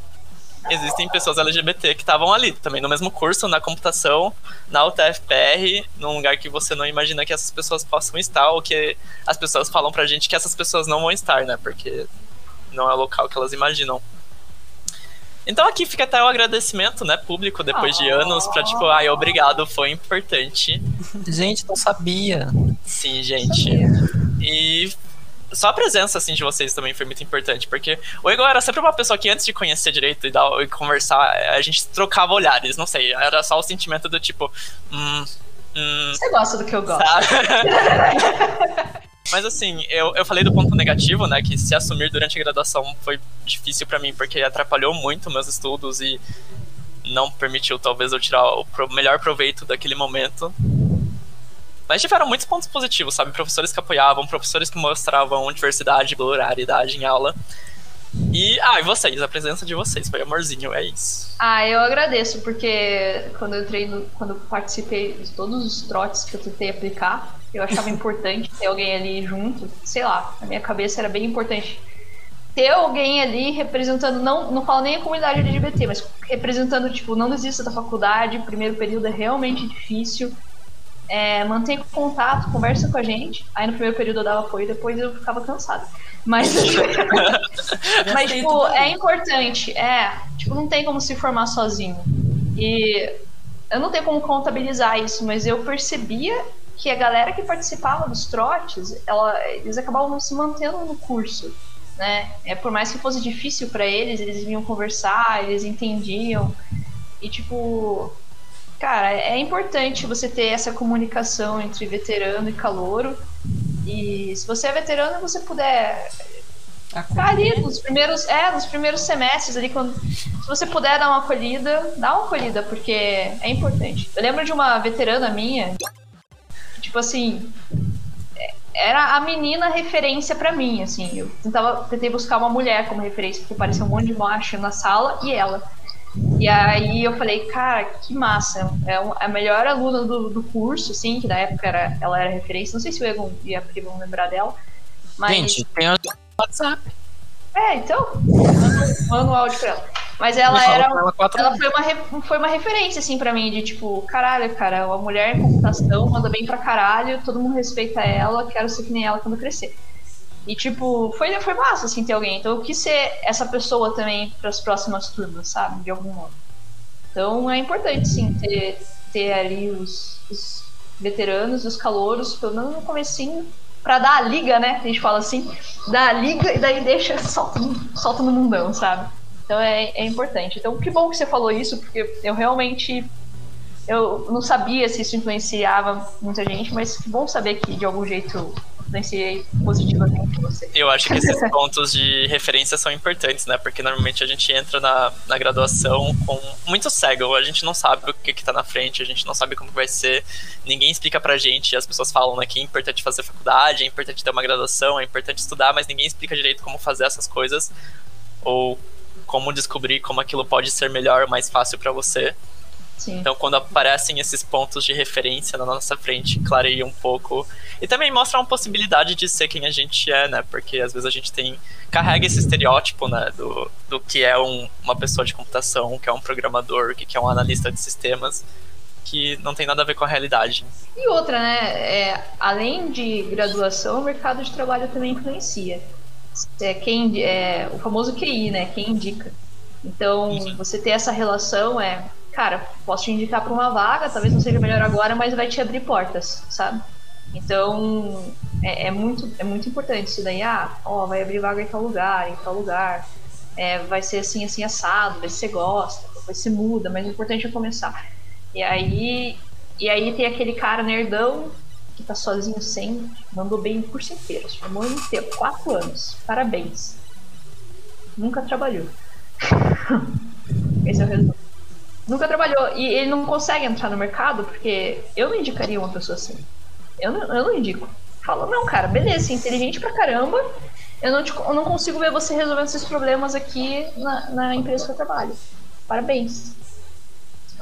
existem pessoas LGBT que estavam ali também, no mesmo curso, na computação, na UTFPR, num lugar que você não imagina que essas pessoas possam estar, ou que as pessoas falam pra gente que essas pessoas não vão estar, né, porque não é o local que elas imaginam. Então aqui fica até o agradecimento, né, público, depois de anos, pra tipo, ai, obrigado, foi importante. Gente, não sabia. Sim, gente. E só a presença, assim, de vocês também foi muito importante, porque o Egon era sempre uma pessoa que antes de conhecer direito e, dar, e conversar, a gente trocava olhares, não sei, era só o sentimento do tipo, hum, hum, Você gosta do que eu gosto. Mas assim, eu, eu falei do ponto negativo, né? Que se assumir durante a graduação foi difícil pra mim, porque atrapalhou muito meus estudos e não permitiu, talvez, eu tirar o melhor proveito daquele momento. Mas tiveram muitos pontos positivos, sabe? Professores que apoiavam, professores que mostravam diversidade, pluralidade em aula. E, ah, e vocês, a presença de vocês foi amorzinho, é isso. Ah, eu agradeço, porque quando eu entrei quando eu participei de todos os trotes que eu tentei aplicar, eu achava importante ter alguém ali junto. Sei lá, na minha cabeça era bem importante ter alguém ali representando, não, não falo nem a comunidade LGBT, mas representando, tipo, não desista da faculdade, primeiro período é realmente difícil. É, mantenha contato, conversa com a gente. Aí no primeiro período eu dava apoio, depois eu ficava cansada. Mas, mas Gastei tipo, é importante. É, tipo, não tem como se formar sozinho. E eu não tenho como contabilizar isso, mas eu percebia que a galera que participava dos trotes, ela, eles acabavam se mantendo no curso, né? É por mais que fosse difícil para eles, eles vinham conversar, eles entendiam. E tipo, cara, é importante você ter essa comunicação entre veterano e calouro. E se você é veterano, você puder ficar ali nos primeiros, é, nos primeiros semestres ali, quando, se você puder dar uma acolhida, dá uma acolhida, porque é importante. Eu lembro de uma veterana minha, tipo assim, era a menina referência para mim, assim. Eu tentava, tentei buscar uma mulher como referência, porque parecia um monte de macho na sala e ela. E aí eu falei, cara, que massa. É a melhor aluna do, do curso, assim, que na época era, ela era referência. Não sei se o Egon e a Pri vão lembrar dela. Mas... Gente, tem o WhatsApp. É, então, manda um áudio pra ela. Mas ela era. Ela, ela foi, uma, foi uma referência, assim, pra mim, de tipo, caralho, cara, uma mulher em computação manda bem pra caralho, todo mundo respeita ela, quero ser que nem ela quando crescer. E, tipo, foi, foi massa, assim, ter alguém. Então eu quis ser essa pessoa também para as próximas turmas, sabe? De algum modo. Então é importante, sim, ter, ter ali os, os veteranos, os calouros, pelo menos no comecinho, para dar a liga, né? A gente fala assim, dar a liga e daí deixa, solta, solta no mundão, sabe? Então é, é importante. Então que bom que você falou isso, porque eu realmente eu não sabia se isso influenciava muita gente, mas que bom saber que de algum jeito influenciei positivamente você. Eu acho que esses pontos de referência são importantes, né? Porque normalmente a gente entra na, na graduação com muito cego, a gente não sabe o que, que tá na frente, a gente não sabe como vai ser, ninguém explica pra gente, as pessoas falam né, que é importante fazer faculdade, é importante ter uma graduação, é importante estudar, mas ninguém explica direito como fazer essas coisas ou como descobrir como aquilo pode ser melhor, mais fácil para você. Sim. Então, quando aparecem esses pontos de referência na nossa frente, clareia um pouco. E também mostra uma possibilidade de ser quem a gente é, né? Porque às vezes a gente tem. carrega esse estereótipo, né? Do, do que é um, uma pessoa de computação, que é um programador, o que é um analista de sistemas, que não tem nada a ver com a realidade. E outra, né? É, além de graduação, o mercado de trabalho também influencia. É quem, é, o famoso QI, né? Quem indica. Então, uhum. você ter essa relação é cara, posso te indicar para uma vaga, talvez não seja melhor agora, mas vai te abrir portas, sabe? Então, é, é, muito, é muito importante isso daí. Ah, ó, vai abrir vaga em tal lugar, em tal lugar. É, vai ser assim, assim, assado, ver se você gosta, depois se muda, mas o importante é começar. E aí, e aí tem aquele cara nerdão que tá sozinho sempre, mandou bem por inteiro, formou em tempo, quatro anos. Parabéns. Nunca trabalhou. Esse é o resultado. Nunca trabalhou. E ele não consegue entrar no mercado porque eu não indicaria uma pessoa assim. Eu não, eu não indico. Falo, não, cara, beleza, é inteligente pra caramba. Eu não, te, eu não consigo ver você resolvendo esses problemas aqui na, na empresa que eu trabalho. Parabéns.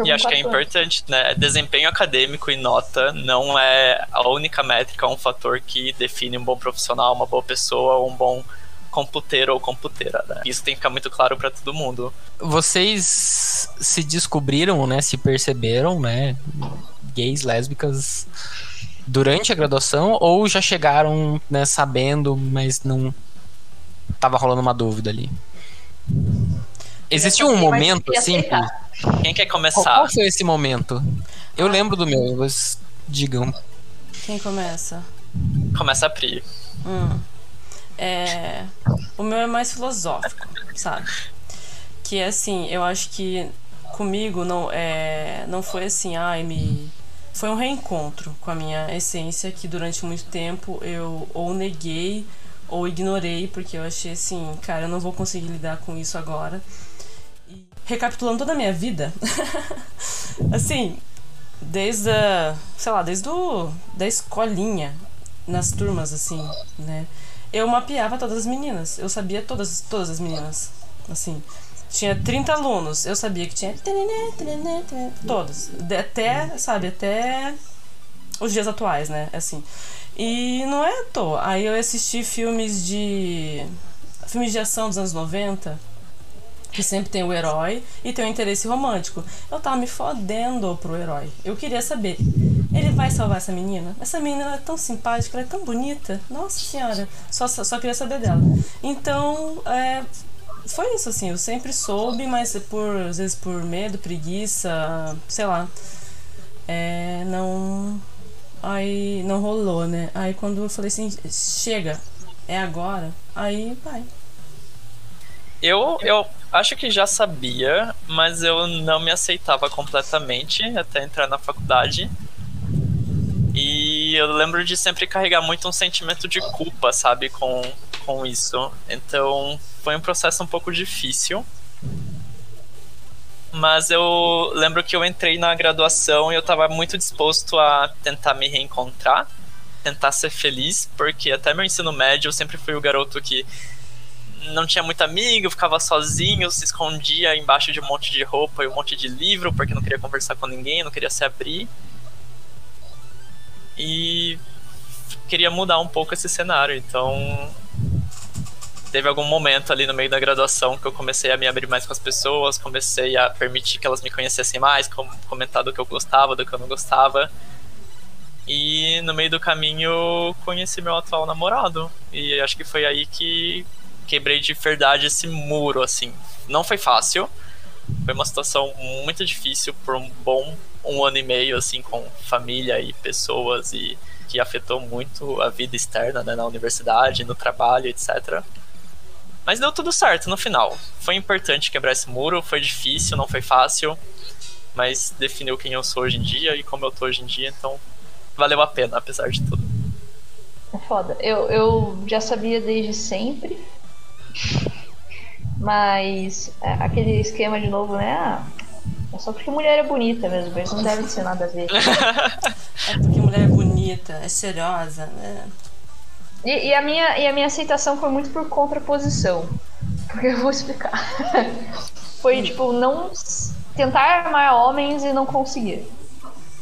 E acho que é importante, né? Desempenho acadêmico e nota não é a única métrica, um fator que define um bom profissional, uma boa pessoa, um bom computeiro ou computeira, né? Isso tem que ficar muito claro para todo mundo. Vocês se descobriram, né? Se perceberam, né? Gays, lésbicas durante a graduação ou já chegaram, né, sabendo, mas não tava rolando uma dúvida ali? Existiu um momento assim? Quem quer começar? Qual foi esse momento? Eu lembro do meu, mas digam. Quem começa? Começa a Pri. Hum. É, o meu é mais filosófico, sabe? Que é assim, eu acho que comigo não, é, não foi assim, ai, me. Foi um reencontro com a minha essência que durante muito tempo eu ou neguei ou ignorei, porque eu achei assim, cara, eu não vou conseguir lidar com isso agora. E recapitulando toda a minha vida, assim, desde a, sei lá, desde o, da escolinha, nas turmas, assim, né? Eu mapeava todas as meninas. Eu sabia todas, todas as meninas. Assim. Tinha 30 alunos, eu sabia que tinha. Todos. Até, sabe, até os dias atuais, né? Assim. E não é à toa. Aí eu assisti filmes de. Filmes de ação dos anos 90 que sempre tem o herói e tem o interesse romântico. Eu tava me fodendo pro herói. Eu queria saber, ele vai salvar essa menina? Essa menina é tão simpática, ela é tão bonita. Nossa senhora, só, só queria saber dela. Então, é, foi isso assim, eu sempre soube, mas por às vezes por medo, preguiça, sei lá. É, não aí não rolou, né? Aí quando eu falei assim, chega, é agora, aí vai. Eu, eu acho que já sabia, mas eu não me aceitava completamente até entrar na faculdade. E eu lembro de sempre carregar muito um sentimento de culpa, sabe, com, com isso. Então foi um processo um pouco difícil. Mas eu lembro que eu entrei na graduação e eu estava muito disposto a tentar me reencontrar, tentar ser feliz, porque até meu ensino médio eu sempre fui o garoto que não tinha muito amigo, ficava sozinho, se escondia embaixo de um monte de roupa e um monte de livro, porque não queria conversar com ninguém, não queria se abrir. E queria mudar um pouco esse cenário, então teve algum momento ali no meio da graduação que eu comecei a me abrir mais com as pessoas, comecei a permitir que elas me conhecessem mais, comentar do que eu gostava, do que eu não gostava. E no meio do caminho conheci meu atual namorado. E acho que foi aí que quebrei de verdade esse muro, assim. Não foi fácil. Foi uma situação muito difícil por um bom um ano e meio, assim, com família e pessoas e que afetou muito a vida externa, né, na universidade, no trabalho, etc. Mas deu tudo certo no final. Foi importante quebrar esse muro, foi difícil, não foi fácil, mas definiu quem eu sou hoje em dia e como eu tô hoje em dia, então valeu a pena, apesar de tudo. É foda. Eu, eu já sabia desde sempre, mas é, aquele esquema de novo, né? Ah, é só porque mulher é bonita mesmo, mas não deve ser nada a ver. é porque mulher é bonita, é cheirosa, né? E, e, a minha, e a minha aceitação foi muito por contraposição. Porque eu vou explicar. foi, tipo, não tentar amar homens e não conseguir.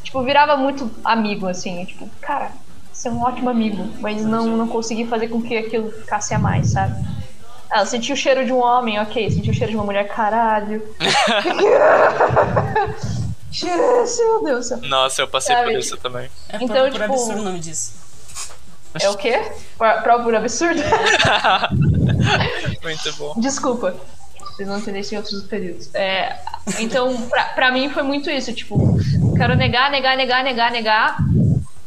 Tipo, virava muito amigo, assim. Tipo, cara, você é um ótimo amigo. Mas não, não consegui fazer com que aquilo ficasse a mais, sabe? Ah, eu senti o cheiro de um homem, ok. Senti o cheiro de uma mulher, caralho. Meu Deus. Nossa, eu passei sabe? por isso também. É então, por, por tipo, absurdo o nome disso. É o quê? Prova por absurdo? Muito bom. Desculpa. Vocês não entenderam em outros períodos. É, então, pra, pra mim foi muito isso. Tipo, quero negar, negar, negar, negar, negar.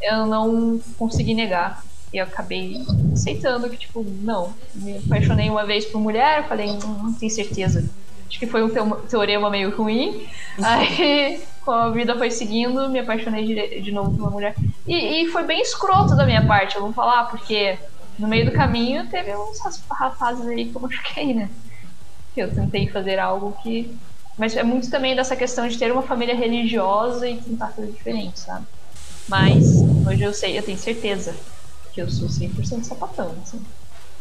Eu não consegui negar. E eu acabei aceitando que, tipo, não. Me apaixonei uma vez por mulher, falei, não, não tenho certeza. Acho que foi um teorema meio ruim. Aí como a vida foi seguindo, me apaixonei de, de novo por uma mulher. E, e, foi bem escroto da minha parte, eu vou falar, porque no meio do caminho teve uns rapazes aí que eu machuquei, né? Que eu tentei fazer algo que. Mas é muito também dessa questão de ter uma família religiosa e tentar fazer diferente, sabe? Mas hoje eu sei, eu tenho certeza que eu sou 100% sapatão, assim.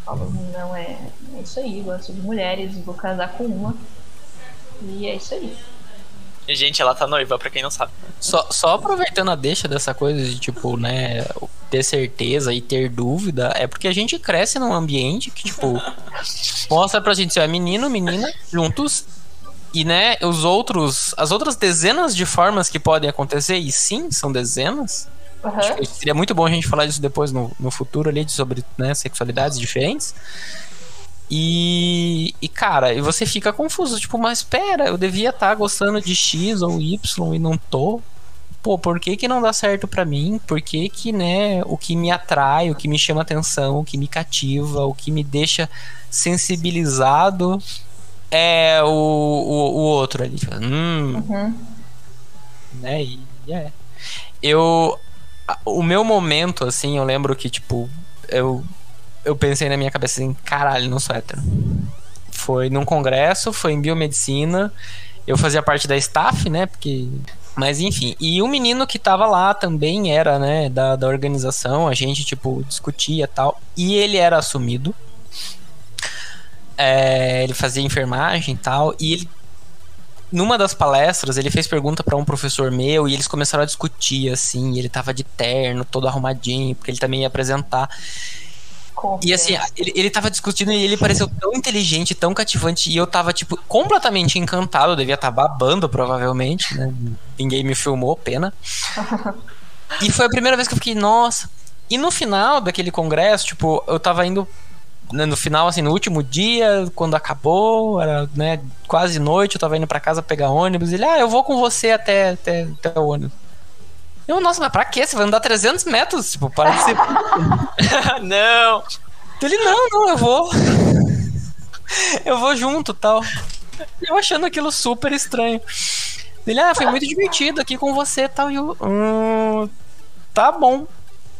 Falo, não é, é isso aí, gosto de mulheres, vou casar com uma. E é isso aí. Gente, ela tá noiva, pra quem não sabe. Só, só aproveitando a deixa dessa coisa de, tipo, né, ter certeza e ter dúvida, é porque a gente cresce num ambiente que, tipo, mostra pra gente ser é menino, menina, juntos, e, né, os outros, as outras dezenas de formas que podem acontecer, e sim, são dezenas. Uhum. seria muito bom a gente falar disso depois no, no futuro ali, sobre né, sexualidades diferentes. E, e, cara, e você fica confuso, tipo, mas pera, eu devia estar tá gostando de X ou Y e não tô. Pô, por que que não dá certo para mim? Por que que, né, o que me atrai, o que me chama atenção, o que me cativa, o que me deixa sensibilizado é o, o, o outro ali. Tipo, hum, uhum. Né, e é. Eu, o meu momento, assim, eu lembro que, tipo, eu eu pensei na minha cabeça assim, caralho, não sou hétero. Foi num congresso, foi em biomedicina. Eu fazia parte da staff, né? Porque. Mas enfim. E o menino que tava lá também era, né, da, da organização. A gente, tipo, discutia tal. E ele era assumido. É, ele fazia enfermagem e tal. E ele numa das palestras, ele fez pergunta para um professor meu e eles começaram a discutir, assim. ele tava de terno, todo arrumadinho, porque ele também ia apresentar. E assim, ele, ele tava discutindo e ele pareceu tão inteligente, tão cativante, e eu tava, tipo, completamente encantado. Eu devia estar tá babando, provavelmente, né? Ninguém me filmou, pena. e foi a primeira vez que eu fiquei, nossa. E no final daquele congresso, tipo, eu tava indo. Né, no final, assim, no último dia, quando acabou, era né, quase noite, eu tava indo para casa pegar ônibus. Ele, ah, eu vou com você até, até, até o ônibus. Eu, nossa, mas pra quê? Você vai andar 300 metros? Tipo, para de ser. não! Ele, não, não, eu vou. eu vou junto tal. Eu achando aquilo super estranho. Ele, ah, foi muito divertido aqui com você tal. E eu, hum, tá bom.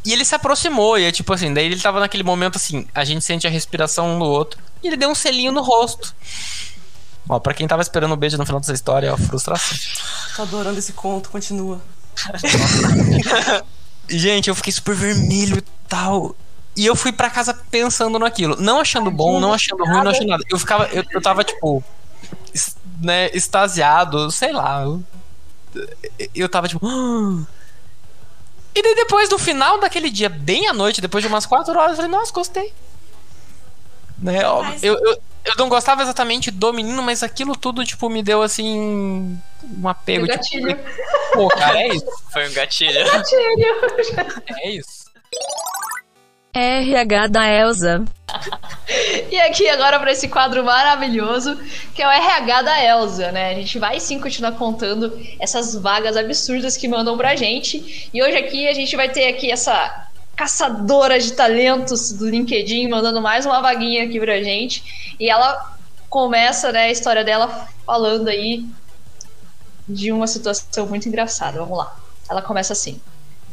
E ele se aproximou, e é tipo assim, daí ele tava naquele momento assim, a gente sente a respiração um do outro, e ele deu um selinho no rosto. Ó, pra quem tava esperando o um beijo no final dessa história, é a frustração. Tô adorando esse conto, continua. gente, eu fiquei super vermelho e tal. E eu fui para casa pensando naquilo. Não achando bom, não achando ruim, não achando nada. Eu ficava. Eu, eu tava, tipo. Né, extasiado, sei lá. Eu, eu tava tipo. E daí depois do final daquele dia, bem à noite, depois de umas 4 horas, eu falei, nossa, gostei. Né? Eu, eu, eu não gostava exatamente do menino, mas aquilo tudo, tipo, me deu assim. Um apego. Tipo, gatilho. Pô, cara, é isso. Foi um gatilho. Gatilho. É isso. RH da Elsa. E aqui agora para esse quadro maravilhoso, que é o RH da Elsa, né? A gente vai sim continuar contando essas vagas absurdas que mandam pra gente. E hoje aqui a gente vai ter aqui essa caçadora de talentos do LinkedIn mandando mais uma vaguinha aqui pra gente. E ela começa, né, a história dela falando aí de uma situação muito engraçada. Vamos lá. Ela começa assim: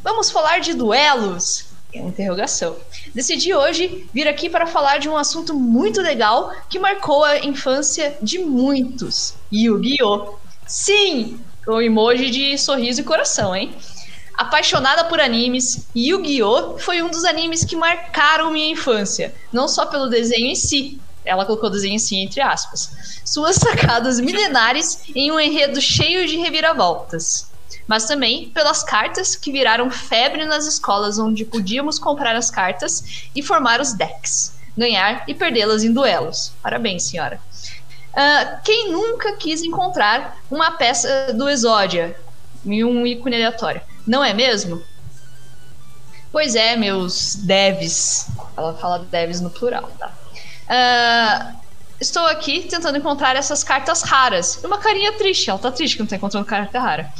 Vamos falar de duelos? Interrogação. Decidi hoje vir aqui para falar de um assunto muito legal que marcou a infância de muitos. Yu-Gi-Oh! Sim! Com emoji de sorriso e coração, hein? Apaixonada por animes, Yu-Gi-Oh! foi um dos animes que marcaram minha infância. Não só pelo desenho em si, ela colocou desenho em si entre aspas. Suas sacadas milenares em um enredo cheio de reviravoltas mas também pelas cartas que viraram febre nas escolas onde podíamos comprar as cartas e formar os decks, ganhar e perdê-las em duelos. Parabéns, senhora. Uh, quem nunca quis encontrar uma peça do Exódia em um ícone aleatório? Não é mesmo? Pois é, meus devs. Ela fala devs no plural, tá? Uh, estou aqui tentando encontrar essas cartas raras. Uma carinha triste, ela tá triste que não tá encontrando carta rara.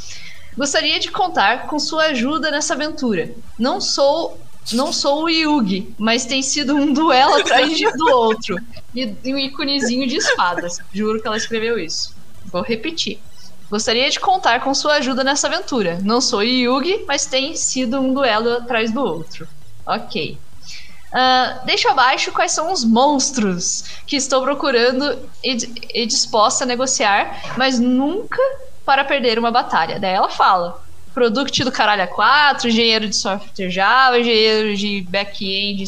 Gostaria de contar com sua ajuda nessa aventura. Não sou não sou o Yugi, mas tem sido um duelo atrás do outro. E um íconezinho de espadas. Juro que ela escreveu isso. Vou repetir. Gostaria de contar com sua ajuda nessa aventura. Não sou Yugi, mas tem sido um duelo atrás do outro. Ok. Uh, deixa abaixo quais são os monstros que estou procurando e, e disposta a negociar, mas nunca para perder uma batalha. Daí ela fala: Product do caralho a 4, engenheiro de software Java, engenheiro de back-end,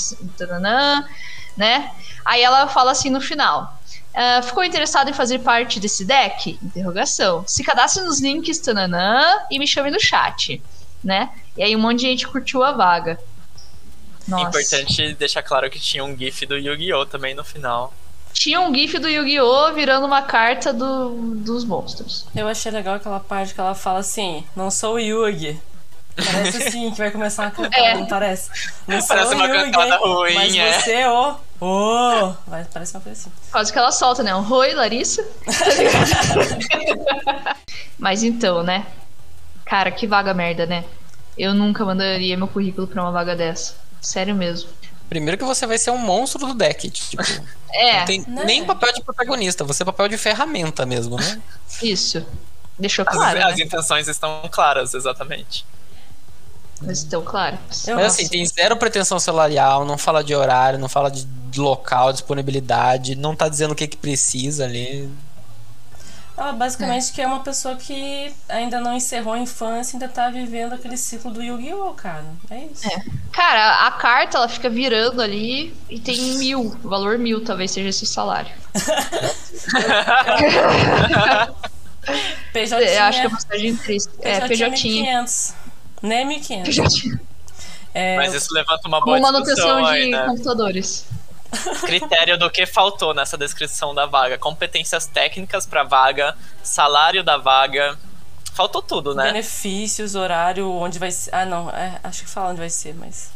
né? Aí ela fala assim no final. Uh, ficou interessado em fazer parte desse deck? Interrogação. Se cadastre nos links tananã, e me chame no chat, né? E aí um monte de gente curtiu a vaga. Nossa. Importante deixar claro que tinha um GIF do Yu-Gi-Oh! também no final tinha um gif do Yu-Gi-Oh! virando uma carta do, dos monstros. Eu achei legal aquela parte que ela fala assim: não sou o Yugi. Parece assim que vai começar a cantar, é. não parece? Não parece uma Yugi, cantada ruim, mas é. você, ó. Oh, vai, parece uma coisa assim. Quase que ela solta, né? Um oi, Larissa. mas então, né? Cara, que vaga merda, né? Eu nunca mandaria meu currículo pra uma vaga dessa. Sério mesmo. Primeiro que você vai ser um monstro do deck. Tipo, é. Não tem Não nem é. papel de protagonista, você é papel de ferramenta mesmo, né? Isso. Deixou As, claro. as né? intenções estão claras, exatamente. Mas estão claro. Eu Mas assim, tem zero pretensão salarial, não fala de horário, não fala de de local, disponibilidade, não tá dizendo o que que precisa ali. Ela basicamente que é uma pessoa que ainda não encerrou a infância, ainda tá vivendo aquele ciclo do Yu-Gi-Oh, cara. É isso. É. Cara, a carta ela fica virando ali e tem mil. O valor mil talvez seja esse o salário. PJ Eu acho que é uma mensagem triste. É, PJ. 1500. Nem 1500. PJ. É, Mas isso levanta uma boa Com manutenção discussão de aí, né? computadores. Critério do que faltou nessa descrição da vaga. Competências técnicas pra vaga, salário da vaga. Faltou tudo, né? benefícios, horário, onde vai ser. Ah, não. é, acho que fala onde vai ser, mas.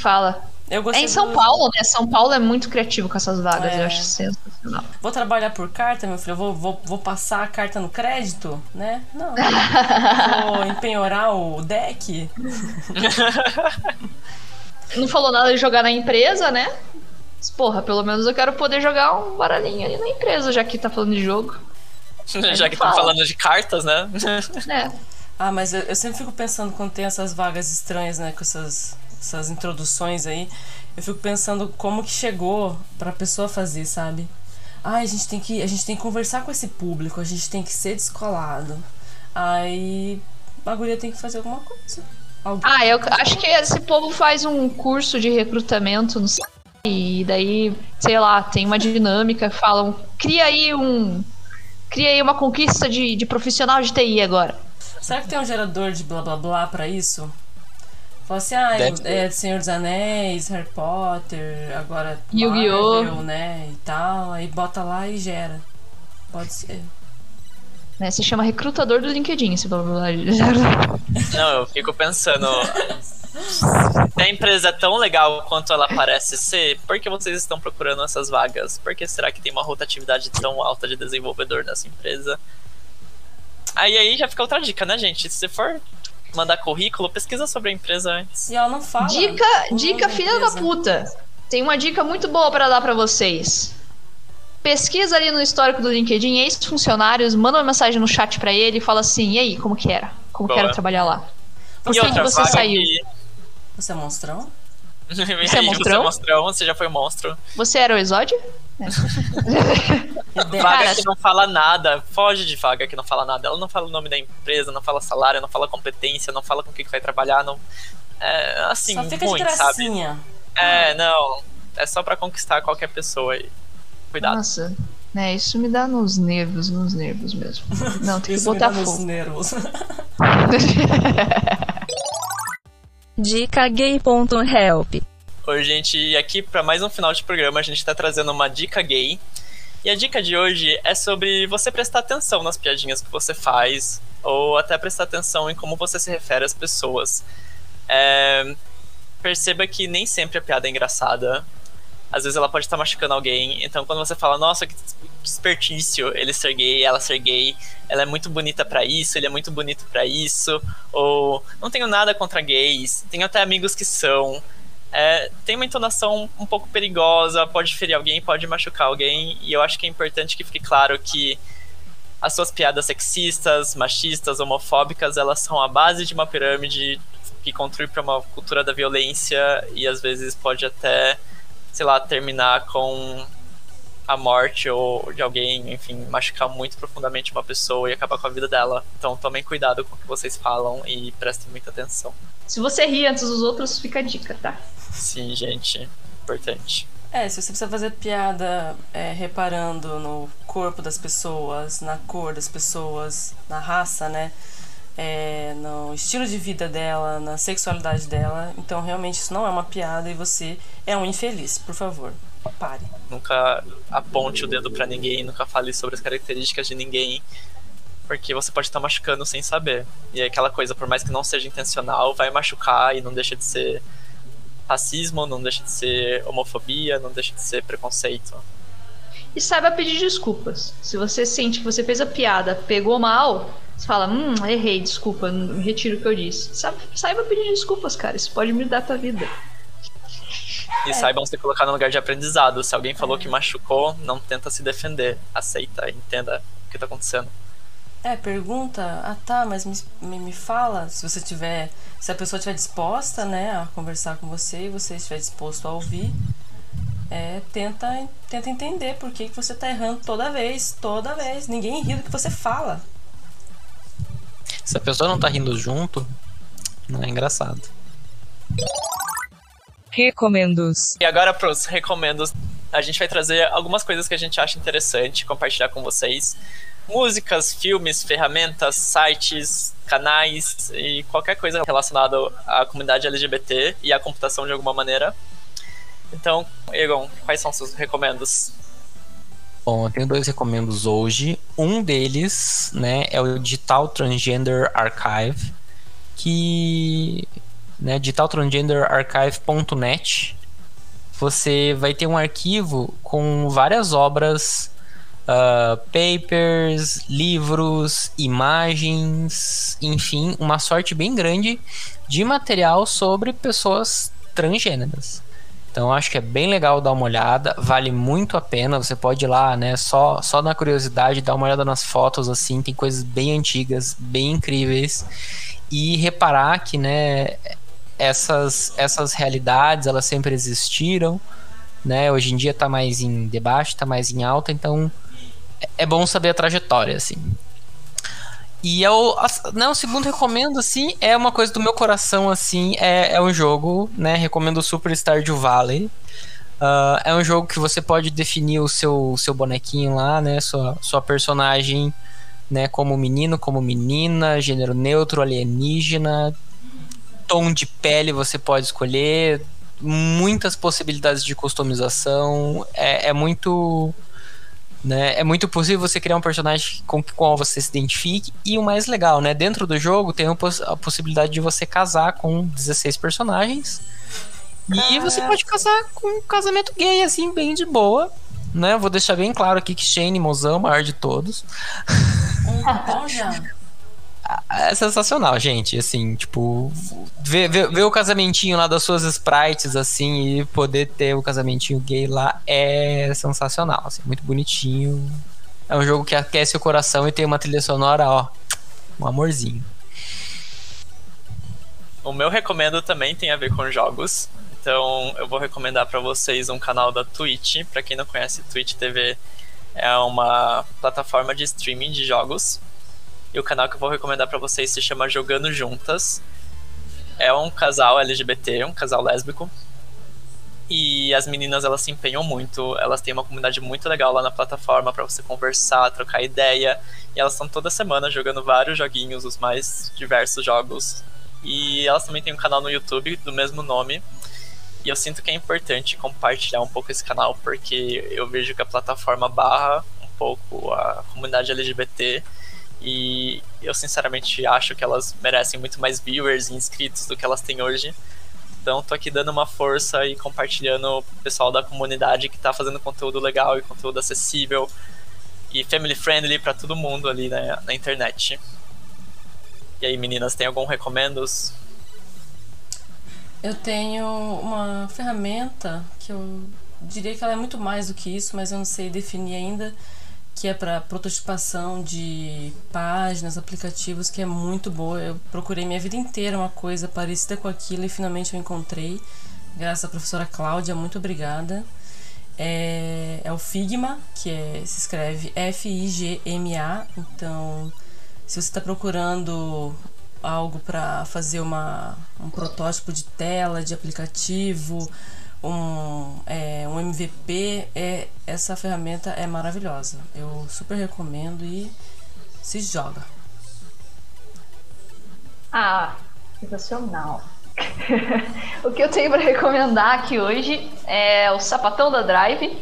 Fala. Eu É em São do- Paulo, né? São Paulo é muito criativo com essas vagas, É. eu acho sensacional. Vou trabalhar por carta, meu filho. Eu vou, vou, vou passar a carta no crédito, né? Não. vou empenhorar o deck. Não falou nada de jogar na empresa, né? Mas, Porra, pelo menos eu quero poder jogar um baralhinho ali na empresa, já que tá falando de jogo. Já que fala. falando de cartas, né? né? Ah, mas eu, eu sempre fico pensando quando tem essas vagas estranhas, né, com essas, essas introduções aí, eu fico pensando como que chegou pra pessoa fazer, sabe? Ah, a gente tem que a gente tem que conversar com esse público, a gente tem que ser descolado. Aí a guria tem que fazer alguma coisa. Ah, eu acho que esse povo faz um curso de recrutamento no site, e daí, sei lá, tem uma dinâmica, falam, cria aí um. Cria aí uma conquista de, de profissional de TI agora. Será que tem um gerador de blá blá blá pra isso? Fala assim, ah, é Senhor dos Anéis, Harry Potter, agora Yu-Gi-Oh! Né, e tal, aí bota lá e gera. Pode ser. Né? Se chama recrutador do LinkedIn, esse blá blá blá. Não, eu fico pensando. Se a empresa é tão legal quanto ela parece ser, por que vocês estão procurando essas vagas? Por que será que tem uma rotatividade tão alta de desenvolvedor nessa empresa? Aí aí já fica outra dica, né, gente? Se você for mandar currículo, pesquisa sobre a empresa antes. E ela não fala. Dica, dica filha da puta. Tem uma dica muito boa pra dar pra vocês. Pesquisa ali no histórico do LinkedIn ex-funcionários, manda uma mensagem no chat pra ele e fala assim: "E aí, como que era? Como que Boa. era trabalhar lá?" Por que, que você saiu? que- Você é monstrão? Você é Você monstrão? é monstrão, você já foi monstro. Você era o exódio? Vaga Cara, que não fala nada, foge de vaga que não fala nada. Ela não fala o nome da empresa, não fala salário, não fala competência, não fala com o que vai trabalhar, não. É assim, Só fica ruim, de sabe? É, não. É só pra conquistar qualquer pessoa aí. Cuidado. Nossa, né, isso me dá nos nervos, nos nervos mesmo. Não, tem que Isso me botar dá nos fogo. nervos. Dica gay.help. Oi, gente, aqui para mais um final de programa a gente está trazendo uma dica gay. E a dica de hoje é sobre você prestar atenção nas piadinhas que você faz, ou até prestar atenção em como você se refere às pessoas. É, perceba que nem sempre a piada é engraçada. Às vezes ela pode estar machucando alguém. Então quando você fala, nossa, que desperdício ele ser gay, ela ser gay, ela é muito bonita pra isso, ele é muito bonito pra isso, ou não tenho nada contra gays, tenho até amigos que são. É, tem uma entonação um pouco perigosa, pode ferir alguém, pode machucar alguém, e eu acho que é importante que fique claro que as suas piadas sexistas, machistas, homofóbicas, elas são a base de uma pirâmide que contribui para uma cultura da violência e às vezes pode até, sei lá, terminar com a morte ou de alguém, enfim, machucar muito profundamente uma pessoa e acabar com a vida dela. Então tomem cuidado com o que vocês falam e prestem muita atenção. Se você ri antes dos outros, fica a dica, tá? Sim, gente, importante. É, se você precisa fazer piada é, reparando no corpo das pessoas, na cor das pessoas, na raça, né? É, no estilo de vida dela, na sexualidade dela, então realmente isso não é uma piada e você é um infeliz, por favor, pare. Nunca aponte o dedo pra ninguém, nunca fale sobre as características de ninguém, porque você pode estar machucando sem saber. E é aquela coisa, por mais que não seja intencional, vai machucar e não deixa de ser racismo, não deixa de ser homofobia, não deixa de ser preconceito. E saiba pedir desculpas. Se você sente que você fez a piada, pegou mal, você fala, hum, errei, desculpa, me retiro o que eu disse. Saiba, saiba pedir desculpas, cara. Isso pode mudar a tua vida. E saibam se colocar no lugar de aprendizado. Se alguém falou que machucou, não tenta se defender. Aceita, entenda o que tá acontecendo. É, pergunta, ah tá, mas me, me, me fala se você tiver, se a pessoa estiver disposta, né, a conversar com você e você estiver disposto a ouvir, é, tenta, tenta entender por que, que você tá errando toda vez, toda vez. Ninguém ri do que você fala. Se a pessoa não tá rindo junto, não é engraçado. Recomendos. E agora pros recomendos, a gente vai trazer algumas coisas que a gente acha interessante compartilhar com vocês. Músicas, filmes, ferramentas, sites, canais e qualquer coisa relacionada à comunidade LGBT e à computação de alguma maneira. Então, Egon, quais são seus recomendos? Bom, eu tenho dois recomendos hoje. Um deles, né, é o Digital Transgender Archive, que, né, digitaltransgenderarchive.net. Você vai ter um arquivo com várias obras, ah, papers, livros, imagens, enfim, uma sorte bem grande de material sobre pessoas transgêneras. Então acho que é bem legal dar uma olhada, vale muito a pena. Você pode ir lá, né? Só, só na curiosidade, dar uma olhada nas fotos, assim, tem coisas bem antigas, bem incríveis. E reparar que, né, essas, essas realidades elas sempre existiram, né? Hoje em dia está mais em debate, está mais em alta, então é bom saber a trajetória, assim. E eu, né, o segundo recomendo, assim, é uma coisa do meu coração, assim, é, é um jogo, né, recomendo Super Stardew Valley. Uh, é um jogo que você pode definir o seu, seu bonequinho lá, né, sua, sua personagem, né, como menino, como menina, gênero neutro, alienígena, tom de pele você pode escolher, muitas possibilidades de customização, é, é muito né? É muito possível você criar um personagem com o qual você se identifique. E o mais legal, né? Dentro do jogo tem a possibilidade de você casar com 16 personagens. E você pode casar com um casamento gay, assim, bem de boa. Né? Vou deixar bem claro aqui que Shane Mozão é o maior de todos. Um, é sensacional, gente. Assim, tipo, ver, ver, ver, o casamentinho lá das suas sprites, assim, e poder ter o casamentinho gay lá é sensacional, assim, muito bonitinho. É um jogo que aquece o coração e tem uma trilha sonora, ó, um amorzinho. O meu recomendo também tem a ver com jogos. Então, eu vou recomendar para vocês um canal da Twitch. Para quem não conhece, Twitch TV é uma plataforma de streaming de jogos e o canal que eu vou recomendar para vocês se chama Jogando Juntas. É um casal LGBT, um casal lésbico. E as meninas elas se empenham muito, elas têm uma comunidade muito legal lá na plataforma para você conversar, trocar ideia. E elas estão toda semana jogando vários joguinhos, os mais diversos jogos. E elas também têm um canal no YouTube do mesmo nome. E eu sinto que é importante compartilhar um pouco esse canal, porque eu vejo que a plataforma barra um pouco a comunidade LGBT e eu sinceramente acho que elas merecem muito mais viewers e inscritos do que elas têm hoje. Então tô aqui dando uma força e compartilhando o pessoal da comunidade que tá fazendo conteúdo legal e conteúdo acessível e family friendly para todo mundo ali né, na internet. E aí, meninas, tem algum recomendos? Eu tenho uma ferramenta que eu diria que ela é muito mais do que isso, mas eu não sei definir ainda que é para prototipação de páginas, aplicativos, que é muito boa. Eu procurei minha vida inteira uma coisa parecida com aquilo e finalmente eu encontrei. Graças à professora Cláudia, muito obrigada. É, é o Figma, que é, se escreve F-I-G-M-A. Então, se você está procurando algo para fazer uma, um protótipo de tela, de aplicativo, um, é, um MVP, é, essa ferramenta é maravilhosa. Eu super recomendo e se joga. Ah, sensacional. o que eu tenho para recomendar aqui hoje é o sapatão da Drive.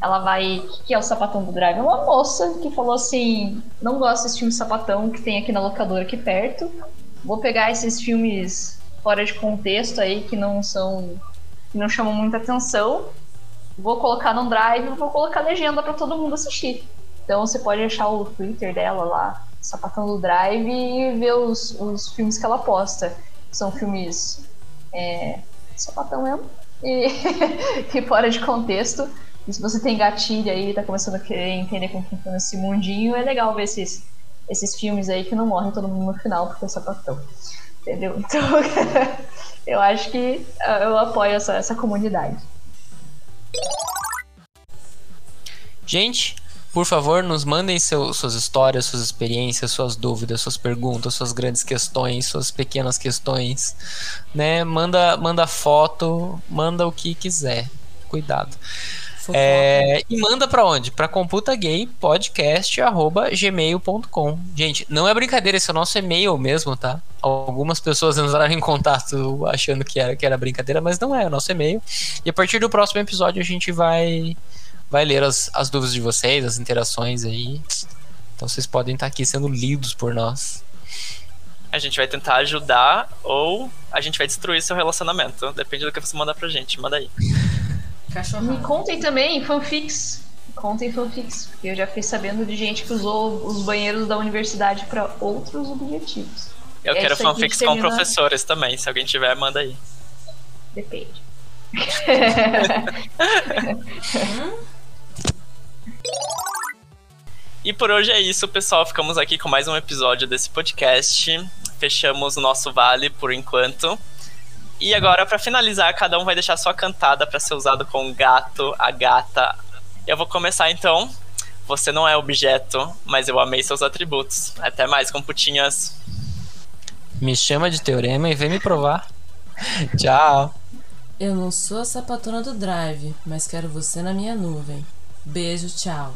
Ela vai. O que é o sapatão do Drive? É uma moça que falou assim: não gosto desse filme sapatão que tem aqui na locadora aqui perto. Vou pegar esses filmes fora de contexto aí que não são que não chamam muita atenção. Vou colocar no drive e vou colocar legenda para todo mundo assistir. Então você pode achar o Twitter dela lá, Sapatão do Drive, e ver os, os filmes que ela posta. São filmes é, sapatão mesmo e, e fora de contexto. E se você tem gatilho aí tá começando a querer entender como funciona esse mundinho, é legal ver esses, esses filmes aí que não morrem todo mundo no final porque é sapatão. Entendeu? Então, eu acho que ah, eu apoio essa, essa comunidade. Gente, por favor, nos mandem seu, suas histórias, suas experiências, suas dúvidas, suas perguntas, suas grandes questões, suas pequenas questões, né? Manda, manda foto, manda o que quiser. Cuidado. É, e manda para onde? Para computagaypodcast@gmail.com. Gente, não é brincadeira, esse é o nosso e-mail mesmo, tá? Algumas pessoas entraram em contato achando que era, que era brincadeira, mas não é, é o nosso e-mail. E a partir do próximo episódio a gente vai vai ler as, as dúvidas de vocês, as interações aí. Então vocês podem estar aqui sendo lidos por nós. A gente vai tentar ajudar ou a gente vai destruir seu relacionamento. Depende do que você mandar pra gente. Manda aí. Me contem também fanfics. Contem fanfics, porque eu já fiquei sabendo de gente que usou os banheiros da universidade para outros objetivos. Eu é quero fanfics com professores também. Se alguém tiver, manda aí. Depende. E por hoje é isso, pessoal. Ficamos aqui com mais um episódio desse podcast. Fechamos o nosso vale por enquanto. E agora, para finalizar, cada um vai deixar sua cantada para ser usado com o gato, a gata. Eu vou começar então. Você não é objeto, mas eu amei seus atributos. Até mais, computinhas. Me chama de teorema e vem me provar. Tchau. Eu não sou a sapatona do Drive, mas quero você na minha nuvem. Beijo, tchau.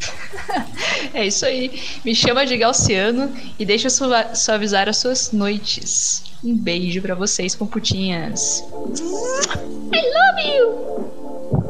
É isso aí. Me chama de Galciano e deixa eu suavizar as suas noites. Um beijo para vocês, computinhas. I love you!